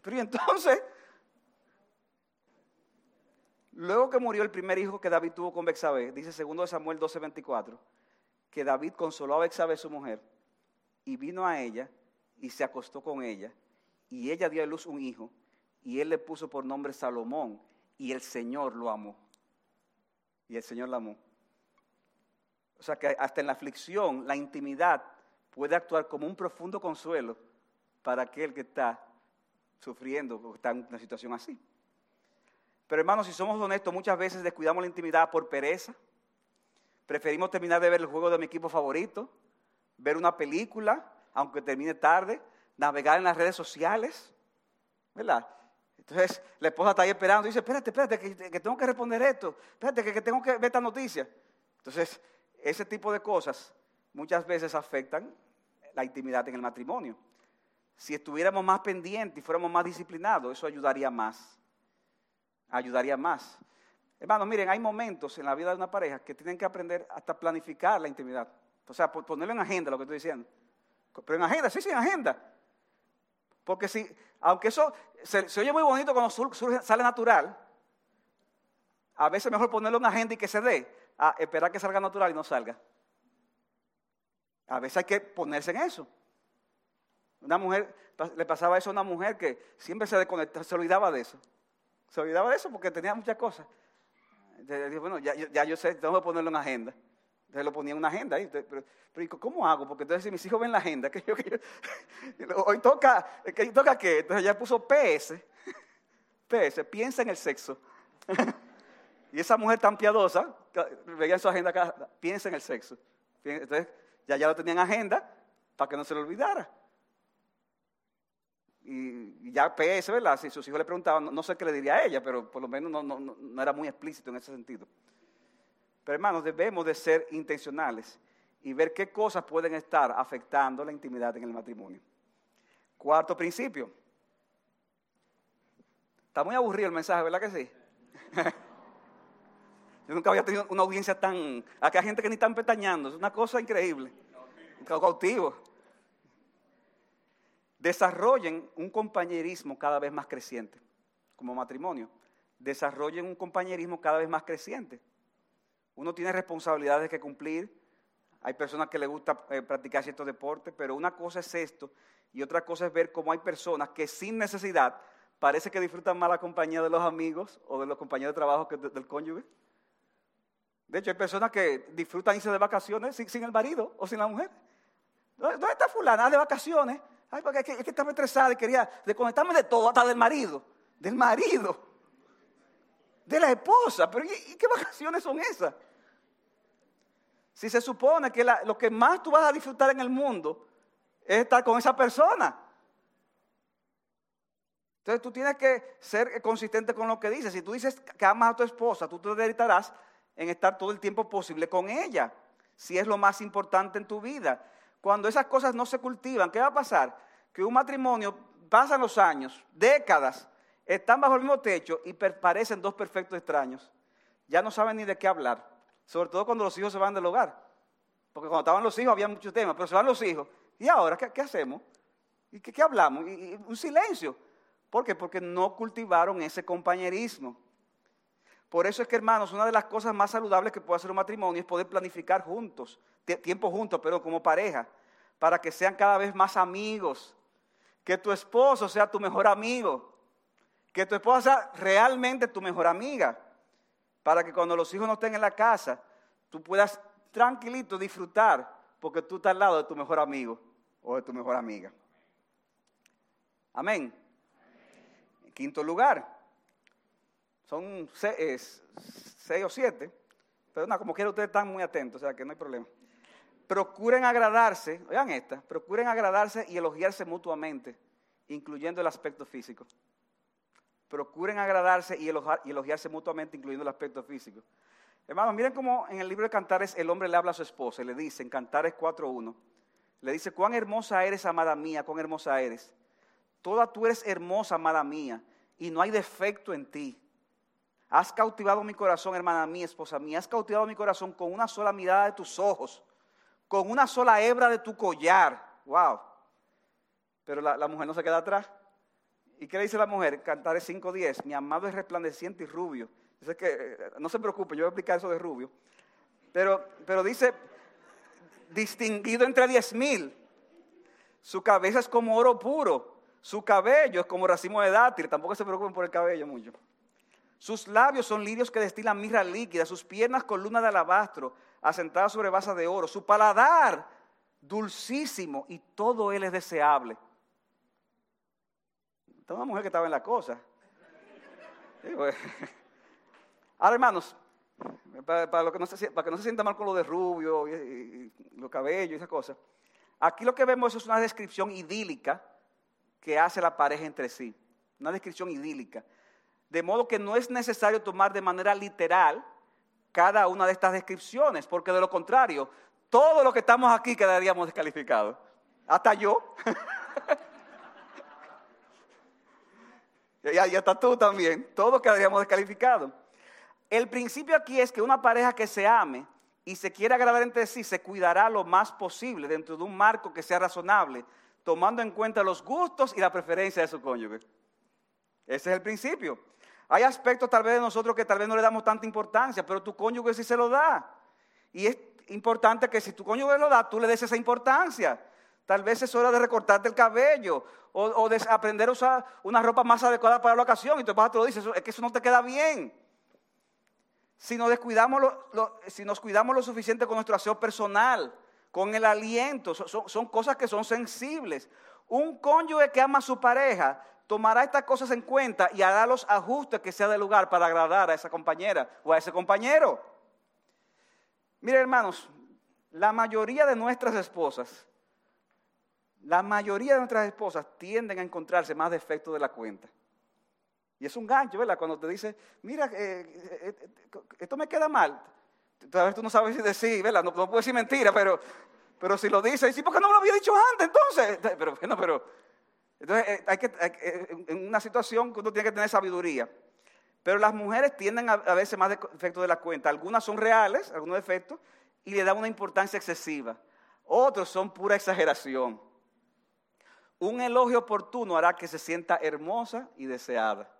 Pero y entonces, luego que murió el primer hijo que David tuvo con Bexabé, dice 2 Samuel 12:24, que David consoló a Bexabé, su mujer, y vino a ella y se acostó con ella. Y ella dio a luz un hijo, y él le puso por nombre Salomón, y el Señor lo amó. Y el Señor lo amó. O sea que hasta en la aflicción, la intimidad puede actuar como un profundo consuelo para aquel que está sufriendo o está en una situación así. Pero hermanos, si somos honestos, muchas veces descuidamos la intimidad por pereza. Preferimos terminar de ver el juego de mi equipo favorito, ver una película, aunque termine tarde, navegar en las redes sociales, ¿verdad? Entonces la esposa está ahí esperando y dice, espérate, espérate, que, tengo que responder esto, espérate, que, que tengo que ver esta noticia. Entonces ese tipo de cosas muchas veces afectan la intimidad en el matrimonio. Si estuviéramos más pendientes y fuéramos más disciplinados, eso ayudaría más. Ayudaría más. Hermanos, miren, hay momentos en la vida de una pareja que tienen que aprender hasta planificar la intimidad. O sea, ponerlo en agenda, lo que estoy diciendo. Pero en agenda, sí, sí, en agenda. Porque si, aunque eso se, oye muy bonito cuando sale natural, a veces es mejor ponerlo en agenda y que se dé a esperar que salga natural y no salga. A veces hay que ponerse en eso. Una mujer, le pasaba eso a una mujer que siempre se desconectaba, se olvidaba de eso. Se olvidaba de eso porque tenía muchas cosas. Entonces, bueno, ya, yo sé, tengo que ponerlo en agenda. Entonces lo ponía en una agenda. Ahí. Pero, pero, ¿cómo hago? Porque entonces si mis hijos ven la agenda, que yo, que hoy toca, que toca qué? Entonces ya puso PS. PS, piensa en el sexo. Y esa mujer tan piadosa, veía en su agenda acá, piensa en el sexo. Entonces, ya ya lo tenía en agenda para que no se lo olvidara. Y, ya PS, ¿verdad? Si sus hijos le preguntaban, no, sé qué le diría a ella, pero por lo menos no, no era muy explícito en ese sentido. Pero hermanos, debemos de ser intencionales y ver qué cosas pueden estar afectando la intimidad en el matrimonio. Cuarto principio. Está muy aburrido el mensaje, ¿verdad que sí? Yo nunca había tenido una audiencia tan... Acá hay gente que ni están petañando, es una cosa increíble. Cautivo. desarrollen un compañerismo cada vez más creciente, como matrimonio. Desarrollen un compañerismo cada vez más creciente. Uno tiene responsabilidades que cumplir. Hay personas que les gusta eh, practicar ciertos deportes, pero una cosa es esto y otra cosa es ver cómo hay personas que sin necesidad parece que disfrutan más la compañía de los amigos o de los compañeros de trabajo que del cónyuge. De hecho, hay personas que disfrutan irse de vacaciones sin, el marido o sin la mujer. ¿Dónde está fulana? Ah, de vacaciones. Ay, porque es que, estaba estresada y quería desconectarme de todo, hasta del marido. Del marido. De la esposa. Pero ¿y, qué vacaciones son esas? Si se supone que lo que más tú vas a disfrutar en el mundo es estar con esa persona. Entonces tú tienes que ser consistente con lo que dices. Si tú dices que amas a tu esposa, tú te dedicarás en estar todo el tiempo posible con ella, si es lo más importante en tu vida. Cuando esas cosas no se cultivan, ¿qué va a pasar? Que un matrimonio, pasan los años, décadas, están bajo el mismo techo y parecen dos perfectos extraños. Ya no saben ni de qué hablar, sobre todo cuando los hijos se van del hogar. Porque cuando estaban los hijos había muchos temas, pero se van los hijos. ¿Y ahora qué, hacemos? ¿Y qué, hablamos? un silencio. ¿Por qué? Porque no cultivaron ese compañerismo. Por eso es que, hermanos, una de las cosas más saludables que puede hacer un matrimonio es poder planificar juntos, tiempo juntos, pero como pareja, para que sean cada vez más amigos. Que tu esposo sea tu mejor amigo. Que tu esposa sea realmente tu mejor amiga. Para que cuando los hijos no estén en la casa, tú puedas tranquilito disfrutar, porque tú estás al lado de tu mejor amigo o de tu mejor amiga. Amén. En quinto lugar, son seis, o siete, pero no, como quiera ustedes están muy atentos, o sea que no hay problema. Procuren agradarse, oigan esta, procuren agradarse y elogiarse mutuamente, incluyendo el aspecto físico. Procuren agradarse y, elogiarse mutuamente, incluyendo el aspecto físico. Hermanos, miren cómo en el libro de Cantares el hombre le habla a su esposa y le dice, en Cantares 4.1, le dice, cuán hermosa eres, amada mía, cuán hermosa eres. Toda tú eres hermosa, amada mía, y no hay defecto en ti. Has cautivado mi corazón, hermana mía, esposa mía. Has cautivado mi corazón con una sola mirada de tus ojos, con una sola hebra de tu collar. Wow. Pero la, mujer no se queda atrás. ¿Y qué le dice la mujer? Cantaré 5.10. Mi amado es resplandeciente y rubio. Dice que, eh, no se preocupe, yo voy a explicar eso de rubio. Pero, pero dice, distinguido entre diez mil. Su cabeza es como oro puro. Su cabello es como racimo de dátil. Tampoco se preocupen por el cabello mucho. Sus labios son lirios que destilan mirra líquida, sus piernas columna de alabastro, asentadas sobre basas de oro, su paladar dulcísimo y todo él es deseable. Esta una mujer que estaba en la cosa. Ahora, hermanos, para, que no se, no se, sienta mal con lo de rubio y, y los cabellos y esas cosas, aquí lo que vemos es una descripción idílica que hace la pareja entre sí. Una descripción idílica. De modo que no es necesario tomar de manera literal cada una de estas descripciones, porque de lo contrario, todo lo que estamos aquí quedaríamos descalificados. Hasta yo. y hasta tú también. Todos quedaríamos descalificados. El principio aquí es que una pareja que se ame y se quiera agradar entre sí se cuidará lo más posible dentro de un marco que sea razonable, tomando en cuenta los gustos y la preferencia de su cónyuge. Ese es el principio. Hay aspectos tal vez de nosotros que tal vez no le damos tanta importancia, pero tu cónyuge sí se lo da. Y es importante que si tu cónyuge lo da, tú le des esa importancia. Tal vez es hora de recortarte el cabello o, de aprender a usar una ropa más adecuada para la ocasión. Y tu papá te lo dice, es que eso no te queda bien. Si nos, descuidamos si nos cuidamos lo suficiente con nuestro aseo personal, con el aliento, son, son cosas que son sensibles. Un cónyuge que ama a su pareja tomará estas cosas en cuenta y hará los ajustes que sea de lugar para agradar a esa compañera o a ese compañero. Mire, hermanos, la mayoría de nuestras esposas, la mayoría de nuestras esposas tienden a encontrarse más defectos de la cuenta. Y es un gancho, ¿verdad? Cuando te dice, mira, eh, eh, eh, esto me queda mal. Tal tú no sabes si decir, ¿verdad? No, no puedo decir mentira, pero, pero si lo dices, sí, porque no me lo había dicho antes, entonces. Pero bueno, pero entonces, eh, hay que, eh, en una situación que uno tiene que tener sabiduría. Pero las mujeres tienden a, veces más defectos de la cuenta. Algunas son reales, algunos defectos, y le dan una importancia excesiva. Otros son pura exageración. un elogio oportuno hará que se sienta hermosa y deseada.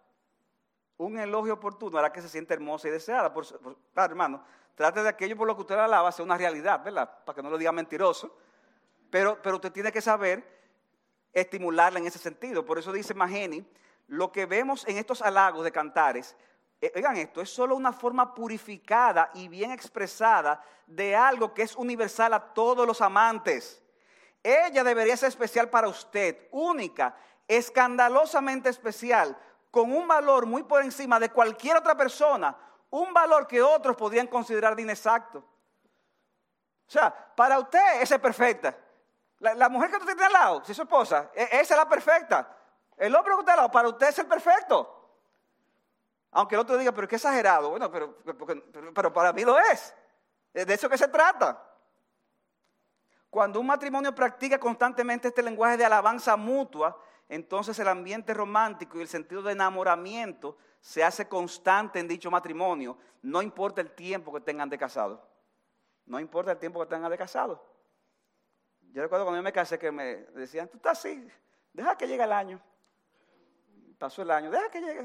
Un elogio oportuno hará que se sienta hermosa y deseada. Por, hermano, trate de aquello por lo que usted la alaba sea una realidad, ¿verdad? Para que no lo diga mentiroso. Pero, pero usted tiene que saber estimularla en ese sentido. Por eso dice Mageni, lo que vemos en estos halagos de cantares, eh, oigan esto, es solo una forma purificada y bien expresada de algo que es universal a todos los amantes. Ella debería ser especial para usted, única, escandalosamente especial, con un valor muy por encima de cualquier otra persona, un valor que otros podrían considerar de inexacto. O sea, para usted esa es perfecta. La, mujer que usted tiene al lado, si es su esposa, e, esa es la perfecta. El hombre que usted al lado, para usted es el perfecto. Aunque el otro diga, pero qué exagerado. Bueno, pero, pero para mí lo es. De eso que se trata. Cuando un matrimonio practica constantemente este lenguaje de alabanza mutua, entonces el ambiente romántico y el sentido de enamoramiento se hace constante en dicho matrimonio, no importa el tiempo que tengan de casado. No importa el tiempo que tengan de casado. Yo recuerdo cuando yo me casé que me decían, tú estás así, deja que llegue el año. Pasó el año, deja que llegue.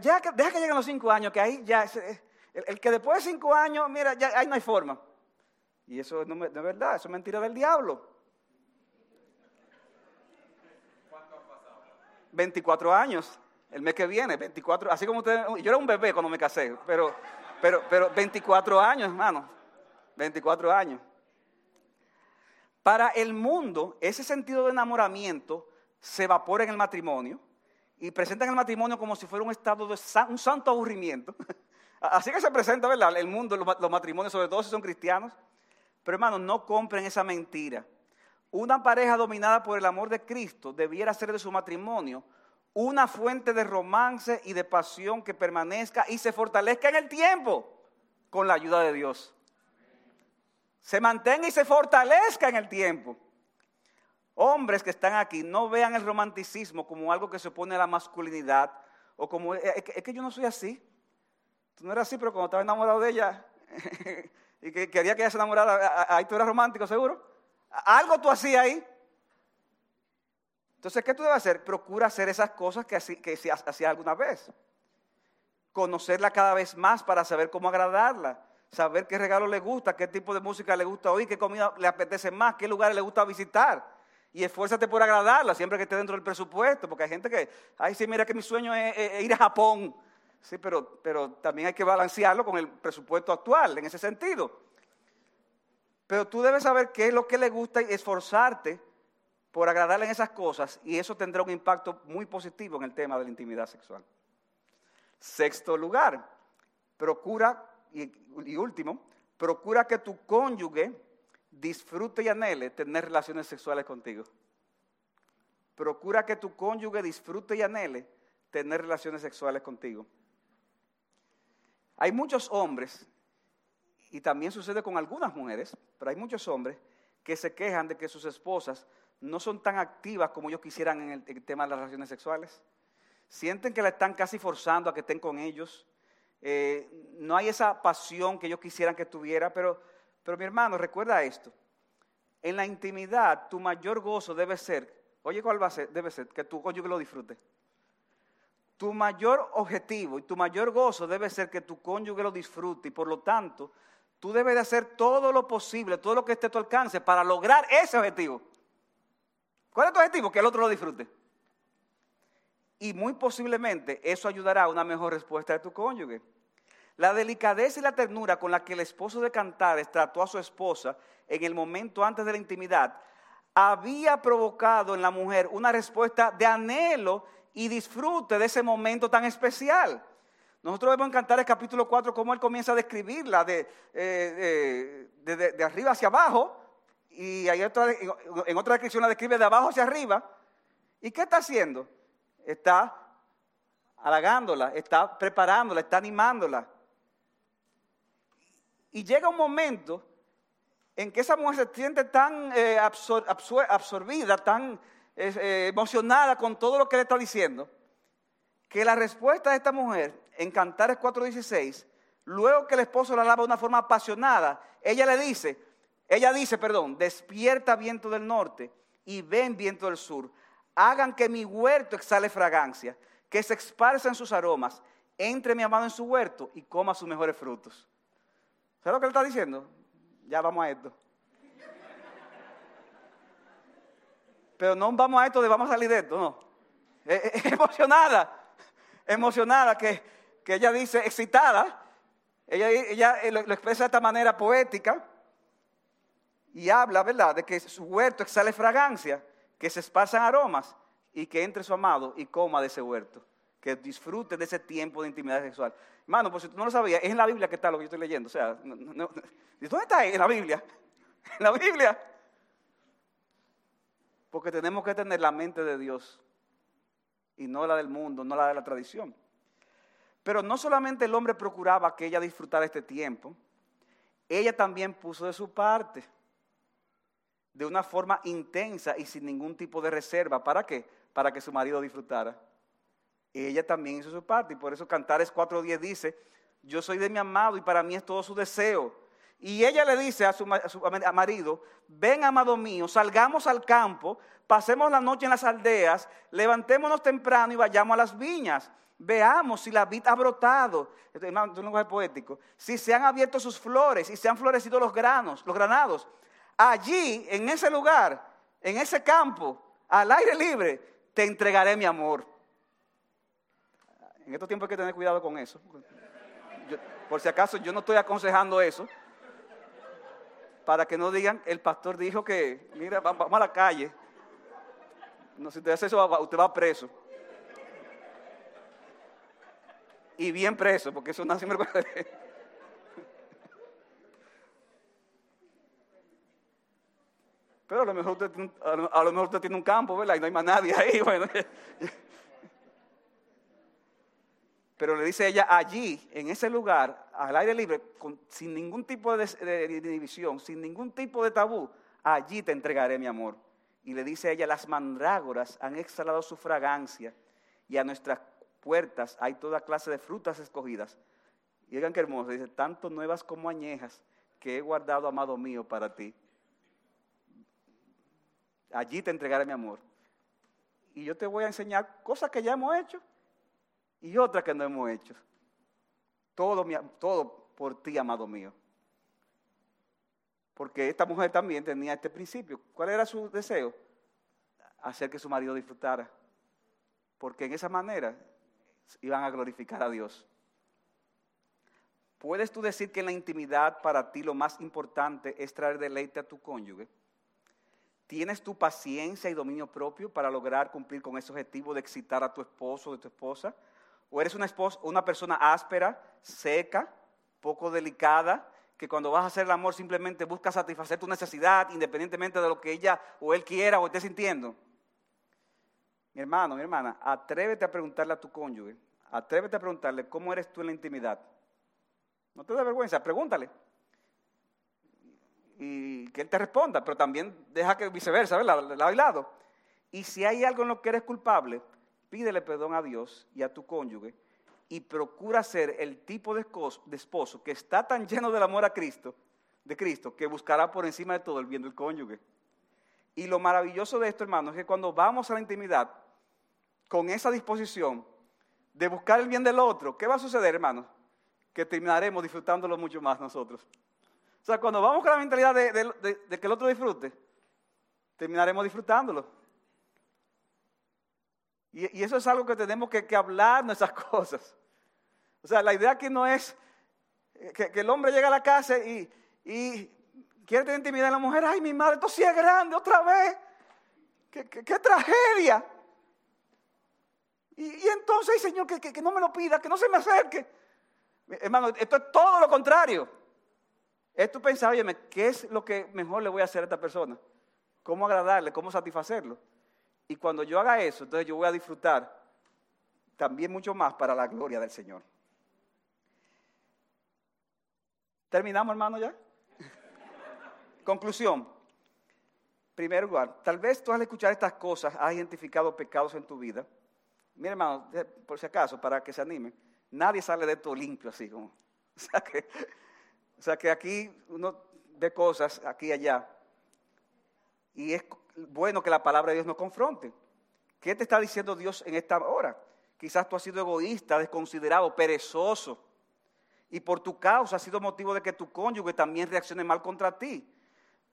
Ya, deja que lleguen los cinco años, que ahí ya, el, que después de cinco años, mira, ya ahí no hay forma. Y eso no, es verdad, eso es mentira del diablo. ¿Cuánto han pasado? 24 años, el mes que viene, 24, así como usted, yo era un bebé cuando me casé, pero, pero, pero 24 años, hermano, 24 años. Para el mundo, ese sentido de enamoramiento se evapora en el matrimonio y presentan el matrimonio como si fuera un estado de un santo aburrimiento. Así que se presenta, ¿verdad? El mundo, los matrimonios, sobre todo si son cristianos. Pero hermanos, no compren esa mentira. Una pareja dominada por el amor de Cristo debiera ser de su matrimonio una fuente de romance y de pasión que permanezca y se fortalezca en el tiempo con la ayuda de Dios. Se mantenga y se fortalezca en el tiempo. Hombres que están aquí, no vean el romanticismo como algo que se opone a la masculinidad o como, es que, yo no soy así. Tú no eras así, pero cuando estaba enamorado de ella, y que quería que ella se enamorara, ahí tú eras romántico, seguro. Algo tú hacías ahí. Entonces, ¿qué tú debes hacer? Procura hacer esas cosas que, que hacías alguna vez. Conocerla cada vez más para saber cómo agradarla. Saber qué regalo le gusta, qué tipo de música le gusta oír, qué comida le apetece más, qué lugares le gusta visitar. Y esfuérzate por agradarla siempre que esté dentro del presupuesto. Porque hay gente que, ay, sí, mira que mi sueño es ir a Japón. Sí, pero, pero también hay que balancearlo con el presupuesto actual, en ese sentido. Pero tú debes saber qué es lo que le gusta y esforzarte por agradarle en esas cosas y eso tendrá un impacto muy positivo en el tema de la intimidad sexual. Sexto lugar, procura, y, último, procura que tu cónyuge disfrute y anhele tener relaciones sexuales contigo. Procura que tu cónyuge disfrute y anhele tener relaciones sexuales contigo. Hay muchos hombres, y también sucede con algunas mujeres, pero hay muchos hombres que se quejan de que sus esposas no son tan activas como ellos quisieran en el, tema de las relaciones sexuales. Sienten que la están casi forzando a que estén con ellos. Eh, no hay esa pasión que ellos quisieran que tuviera, pero, pero mi hermano, recuerda esto. En la intimidad, tu mayor gozo debe ser, oye, ¿cuál va a ser? Debe ser que tu cónyuge lo disfrute. Tu mayor objetivo y tu mayor gozo debe ser que tu cónyuge lo disfrute y por lo tanto tú debes de hacer todo lo posible, todo lo que esté a tu alcance para lograr ese objetivo. ¿Cuál es tu objetivo? Que el otro lo disfrute. Y muy posiblemente eso ayudará a una mejor respuesta de tu cónyuge. La delicadeza y la ternura con la que el esposo de Cantares trató a su esposa en el momento antes de la intimidad había provocado en la mujer una respuesta de anhelo y disfrute de ese momento tan especial. Nosotros vemos en Cantares capítulo 4 cómo él comienza a describirla de, eh, de, arriba hacia abajo, y hay otra, en otra descripción la describe de abajo hacia arriba. ¿Y qué está haciendo? Está halagándola, está preparándola, está animándola. Y llega un momento en que esa mujer se siente tan eh, absorbida, tan eh, emocionada con todo lo que le está diciendo, que la respuesta de esta mujer en Cantares 4:16, luego que el esposo la alaba de una forma apasionada, ella le dice, ella dice, perdón, despierta viento del norte y ven viento del sur. Hagan que mi huerto exhale fragancia, que se esparzan sus aromas. Entre mi amado en su huerto y coma sus mejores frutos. ¿Sabes lo que él está diciendo? Ya vamos a esto. Pero no vamos a esto de vamos a salir de esto, no. emocionada, emocionada, que, que ella dice, excitada, ella, ella lo, expresa de esta manera poética y habla, ¿verdad?, de que su huerto exhale fragancia, que se esparzan aromas y que entre su amado y coma de ese huerto, que disfrute de ese tiempo de intimidad sexual. Hermano, pues si tú no lo sabías, es en la Biblia que está lo que yo estoy leyendo. O sea, ¿dónde está ahí? En la Biblia. En la Biblia. Porque tenemos que tener la mente de Dios y no la del mundo, no la de la tradición. Pero no solamente el hombre procuraba que ella disfrutara este tiempo, ella también puso de su parte de una forma intensa y sin ningún tipo de reserva. ¿Para qué? Para que su marido disfrutara. Ella también hizo su parte y por eso Cantares 4.10 dice, yo soy de mi amado y para mí es todo su deseo. Y ella le dice a su, marido, ven amado mío, salgamos al campo, pasemos la noche en las aldeas, levantémonos temprano y vayamos a las viñas veamos si la vid ha brotado, es un lenguaje poético, si se han abierto sus flores y se han florecido los granos, los granados. Allí, en ese lugar, en ese campo, al aire libre, te entregaré mi amor. En estos tiempos hay que tener cuidado con eso. por si acaso yo no estoy aconsejando eso. Para que no digan, el pastor dijo que, mira, vamos a la calle. No, si usted hace eso, usted va preso y bien preso, porque eso no siempre Pero a lo, mejor usted, a lo mejor tiene un campo, ¿verdad? Y no hay más nadie ahí, bueno. Pero le dice ella, allí, en ese lugar, al aire libre, sin ningún tipo de, de, división, sin ningún tipo de tabú, allí te entregaré mi amor. Y le dice ella, las mandrágoras han exhalado su fragancia y a nuestras puertas hay toda clase de frutas escogidas. Y oigan qué hermoso, dice, tanto nuevas como añejas que he guardado, amado mío, para ti. Allí te entregaré mi amor. Y yo te voy a enseñar cosas que ya hemos hecho y otras que no hemos hecho. Todo, todo por ti, amado mío. Porque esta mujer también tenía este principio. ¿Cuál era su deseo? Hacer que su marido disfrutara. Porque en esa manera iban a glorificar a Dios. ¿Puedes tú decir que en la intimidad para ti lo más importante es traer deleite a tu cónyuge? ¿Tienes tu paciencia y dominio propio para lograr cumplir con ese objetivo de excitar a tu esposo o de tu esposa? ¿O eres una, esposa, una persona áspera, seca, poco delicada, que cuando vas a hacer el amor simplemente busca satisfacer tu necesidad independientemente de lo que ella o él quiera o esté sintiendo? Mi hermano, mi hermana, atrévete a preguntarle a tu cónyuge, atrévete a preguntarle cómo eres tú en la intimidad. No te da vergüenza, pregúntale. Y que él te responda, pero también deja que viceversa, ¿verdad? Lado y lado. Y si hay algo en lo que eres culpable, pídele perdón a Dios y a tu cónyuge y procura ser el tipo de esposo que está tan lleno del amor a Cristo, de Cristo, que buscará por encima de todo el bien del cónyuge. Y lo maravilloso de esto, hermano, es que cuando vamos a la intimidad, con esa disposición de buscar el bien del otro, ¿qué va a suceder, hermanos? Que terminaremos disfrutándolo mucho más nosotros. O sea, cuando vamos con la mentalidad de, que el otro disfrute, terminaremos disfrutándolo. Y, eso es algo que tenemos que, hablar nuestras cosas. O sea, la idea aquí no es que, el hombre llega a la casa y, y, quiere tener intimidad en la mujer. Ay, mi madre, esto sí es grande otra vez. qué tragedia! Y, entonces, Señor, que, no me lo pida, que no se me acerque. Hermano, esto es todo lo contrario. Es tú pensar, oye, ¿qué es lo que mejor le voy a hacer a esta persona? ¿Cómo agradarle? ¿Cómo satisfacerlo? Y cuando yo haga eso, entonces yo voy a disfrutar también mucho más para la gloria del Señor. ¿Terminamos, hermano, ya? Conclusión. Primer lugar, tal vez tú al escuchar estas cosas has identificado pecados en tu vida Mira, hermano, por si acaso, para que se anime, nadie sale de esto limpio así como. O sea que, o sea que aquí uno ve cosas aquí y allá. Y es bueno que la palabra de Dios nos confronte. ¿Qué te está diciendo Dios en esta hora? Quizás tú has sido egoísta, desconsiderado, perezoso. Y por tu causa ha sido motivo de que tu cónyuge también reaccione mal contra ti.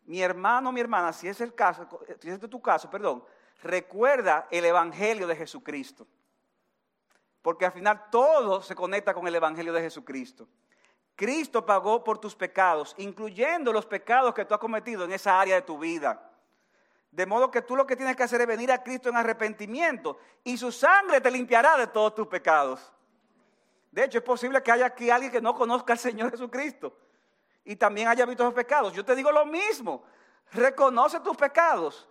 Mi hermano, mi hermana, si es el caso, si es tu caso, perdón, recuerda el evangelio de Jesucristo. Porque al final todo se conecta con el evangelio de Jesucristo. Cristo pagó por tus pecados, incluyendo los pecados que tú has cometido en esa área de tu vida. De modo que tú lo que tienes que hacer es venir a Cristo en arrepentimiento y su sangre te limpiará de todos tus pecados. De hecho, es posible que haya aquí alguien que no conozca al Señor Jesucristo y también haya visto esos pecados. Yo te digo lo mismo, reconoce tus pecados,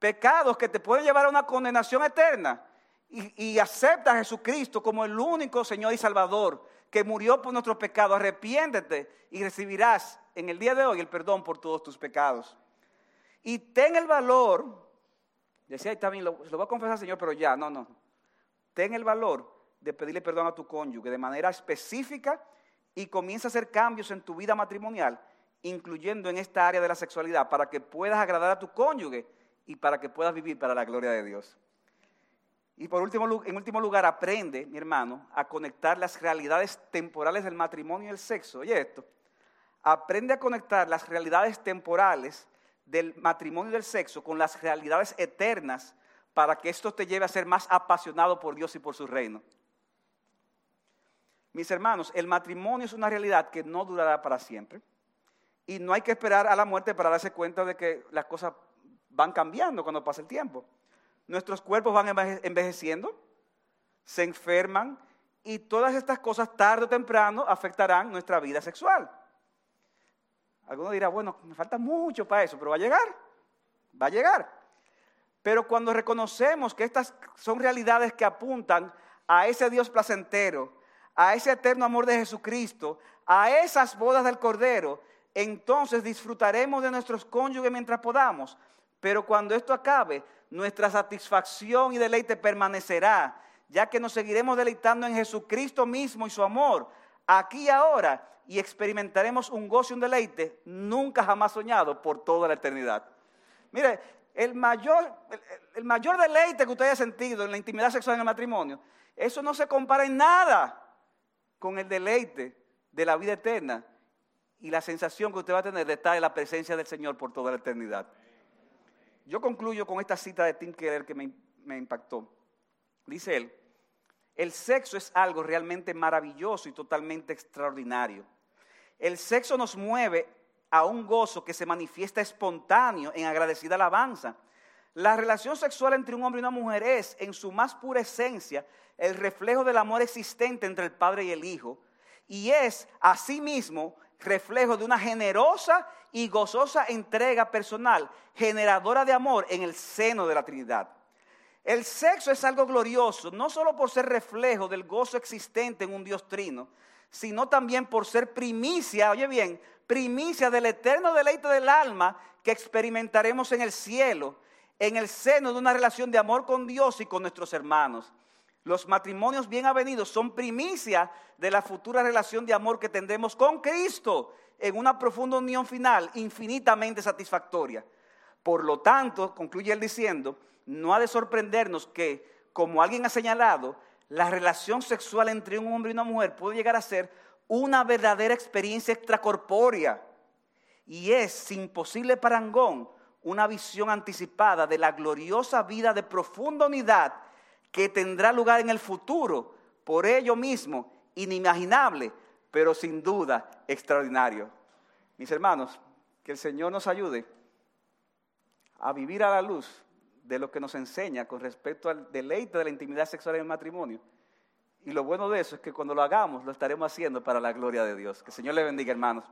pecados que te pueden llevar a una condenación eterna y, y acepta a Jesucristo como el único Señor y Salvador que murió por nuestros pecados. Arrepiéntete y recibirás en el día de hoy el perdón por todos tus pecados. Y ten el valor, decía también, lo, lo voy a confesar, Señor, pero ya, no, no. Ten el valor de pedirle perdón a tu cónyuge de manera específica y comienza a hacer cambios en tu vida matrimonial, incluyendo en esta área de la sexualidad, para que puedas agradar a tu cónyuge y para que puedas vivir para la gloria de Dios. Y por último, en último lugar, aprende, mi hermano, a conectar las realidades temporales del matrimonio y el sexo. Oye esto, aprende a conectar las realidades temporales del matrimonio y del sexo con las realidades eternas para que esto te lleve a ser más apasionado por Dios y por su reino. Mis hermanos, el matrimonio es una realidad que no durará para siempre y no hay que esperar a la muerte para darse cuenta de que las cosas van cambiando cuando pasa el tiempo. Nuestros cuerpos van envejeciendo, se enferman y todas estas cosas tarde o temprano afectarán nuestra vida sexual. Alguno dirá, bueno, me falta mucho para eso, pero va a llegar, va a llegar. Pero cuando reconocemos que estas son realidades que apuntan a ese Dios placentero, a ese eterno amor de Jesucristo, a esas bodas del Cordero, entonces disfrutaremos de nuestros cónyuges mientras podamos. Pero cuando esto acabe, nuestra satisfacción y deleite permanecerá, ya que nos seguiremos deleitando en Jesucristo mismo y su amor, aquí y ahora, y experimentaremos un gozo y un deleite nunca jamás soñado por toda la eternidad. Mire, el mayor, el, mayor deleite que usted haya sentido en la intimidad sexual en el matrimonio, eso no se compara en nada con el deleite de la vida eterna y la sensación que usted va a tener de estar en la presencia del Señor por toda la eternidad. Yo concluyo con esta cita de Tim Keller que me, impactó. Dice él, el sexo es algo realmente maravilloso y totalmente extraordinario. El sexo nos mueve a un gozo que se manifiesta espontáneo en agradecida alabanza. La relación sexual entre un hombre y una mujer es, en su más pura esencia, el reflejo del amor existente entre el Padre y el Hijo, y es, asimismo, reflejo de una generosa y gozosa entrega personal, generadora de amor en el seno de la Trinidad. El sexo es algo glorioso, no solo por ser reflejo del gozo existente en un Dios trino, sino también por ser primicia, oye bien, primicia del eterno deleite del alma que experimentaremos en el cielo, en el seno de una relación de amor con Dios y con nuestros hermanos. Los matrimonios bien avenidos son primicia de la futura relación de amor que tendremos con Cristo en una profunda unión final infinitamente satisfactoria. Por lo tanto, concluye él diciendo, no ha de sorprendernos que, como alguien ha señalado, la relación sexual entre un hombre y una mujer puede llegar a ser una verdadera experiencia extracorpórea y es, sin posible parangón, una visión anticipada de la gloriosa vida de profunda unidad que tendrá lugar en el futuro, por ello mismo, inimaginable, pero sin duda extraordinario. Mis hermanos, que el Señor nos ayude a vivir a la luz de lo que nos enseña con respecto al deleite de la intimidad sexual en el matrimonio. Y lo bueno de eso es que cuando lo hagamos, lo estaremos haciendo para la gloria de Dios. Que el Señor le bendiga, hermanos.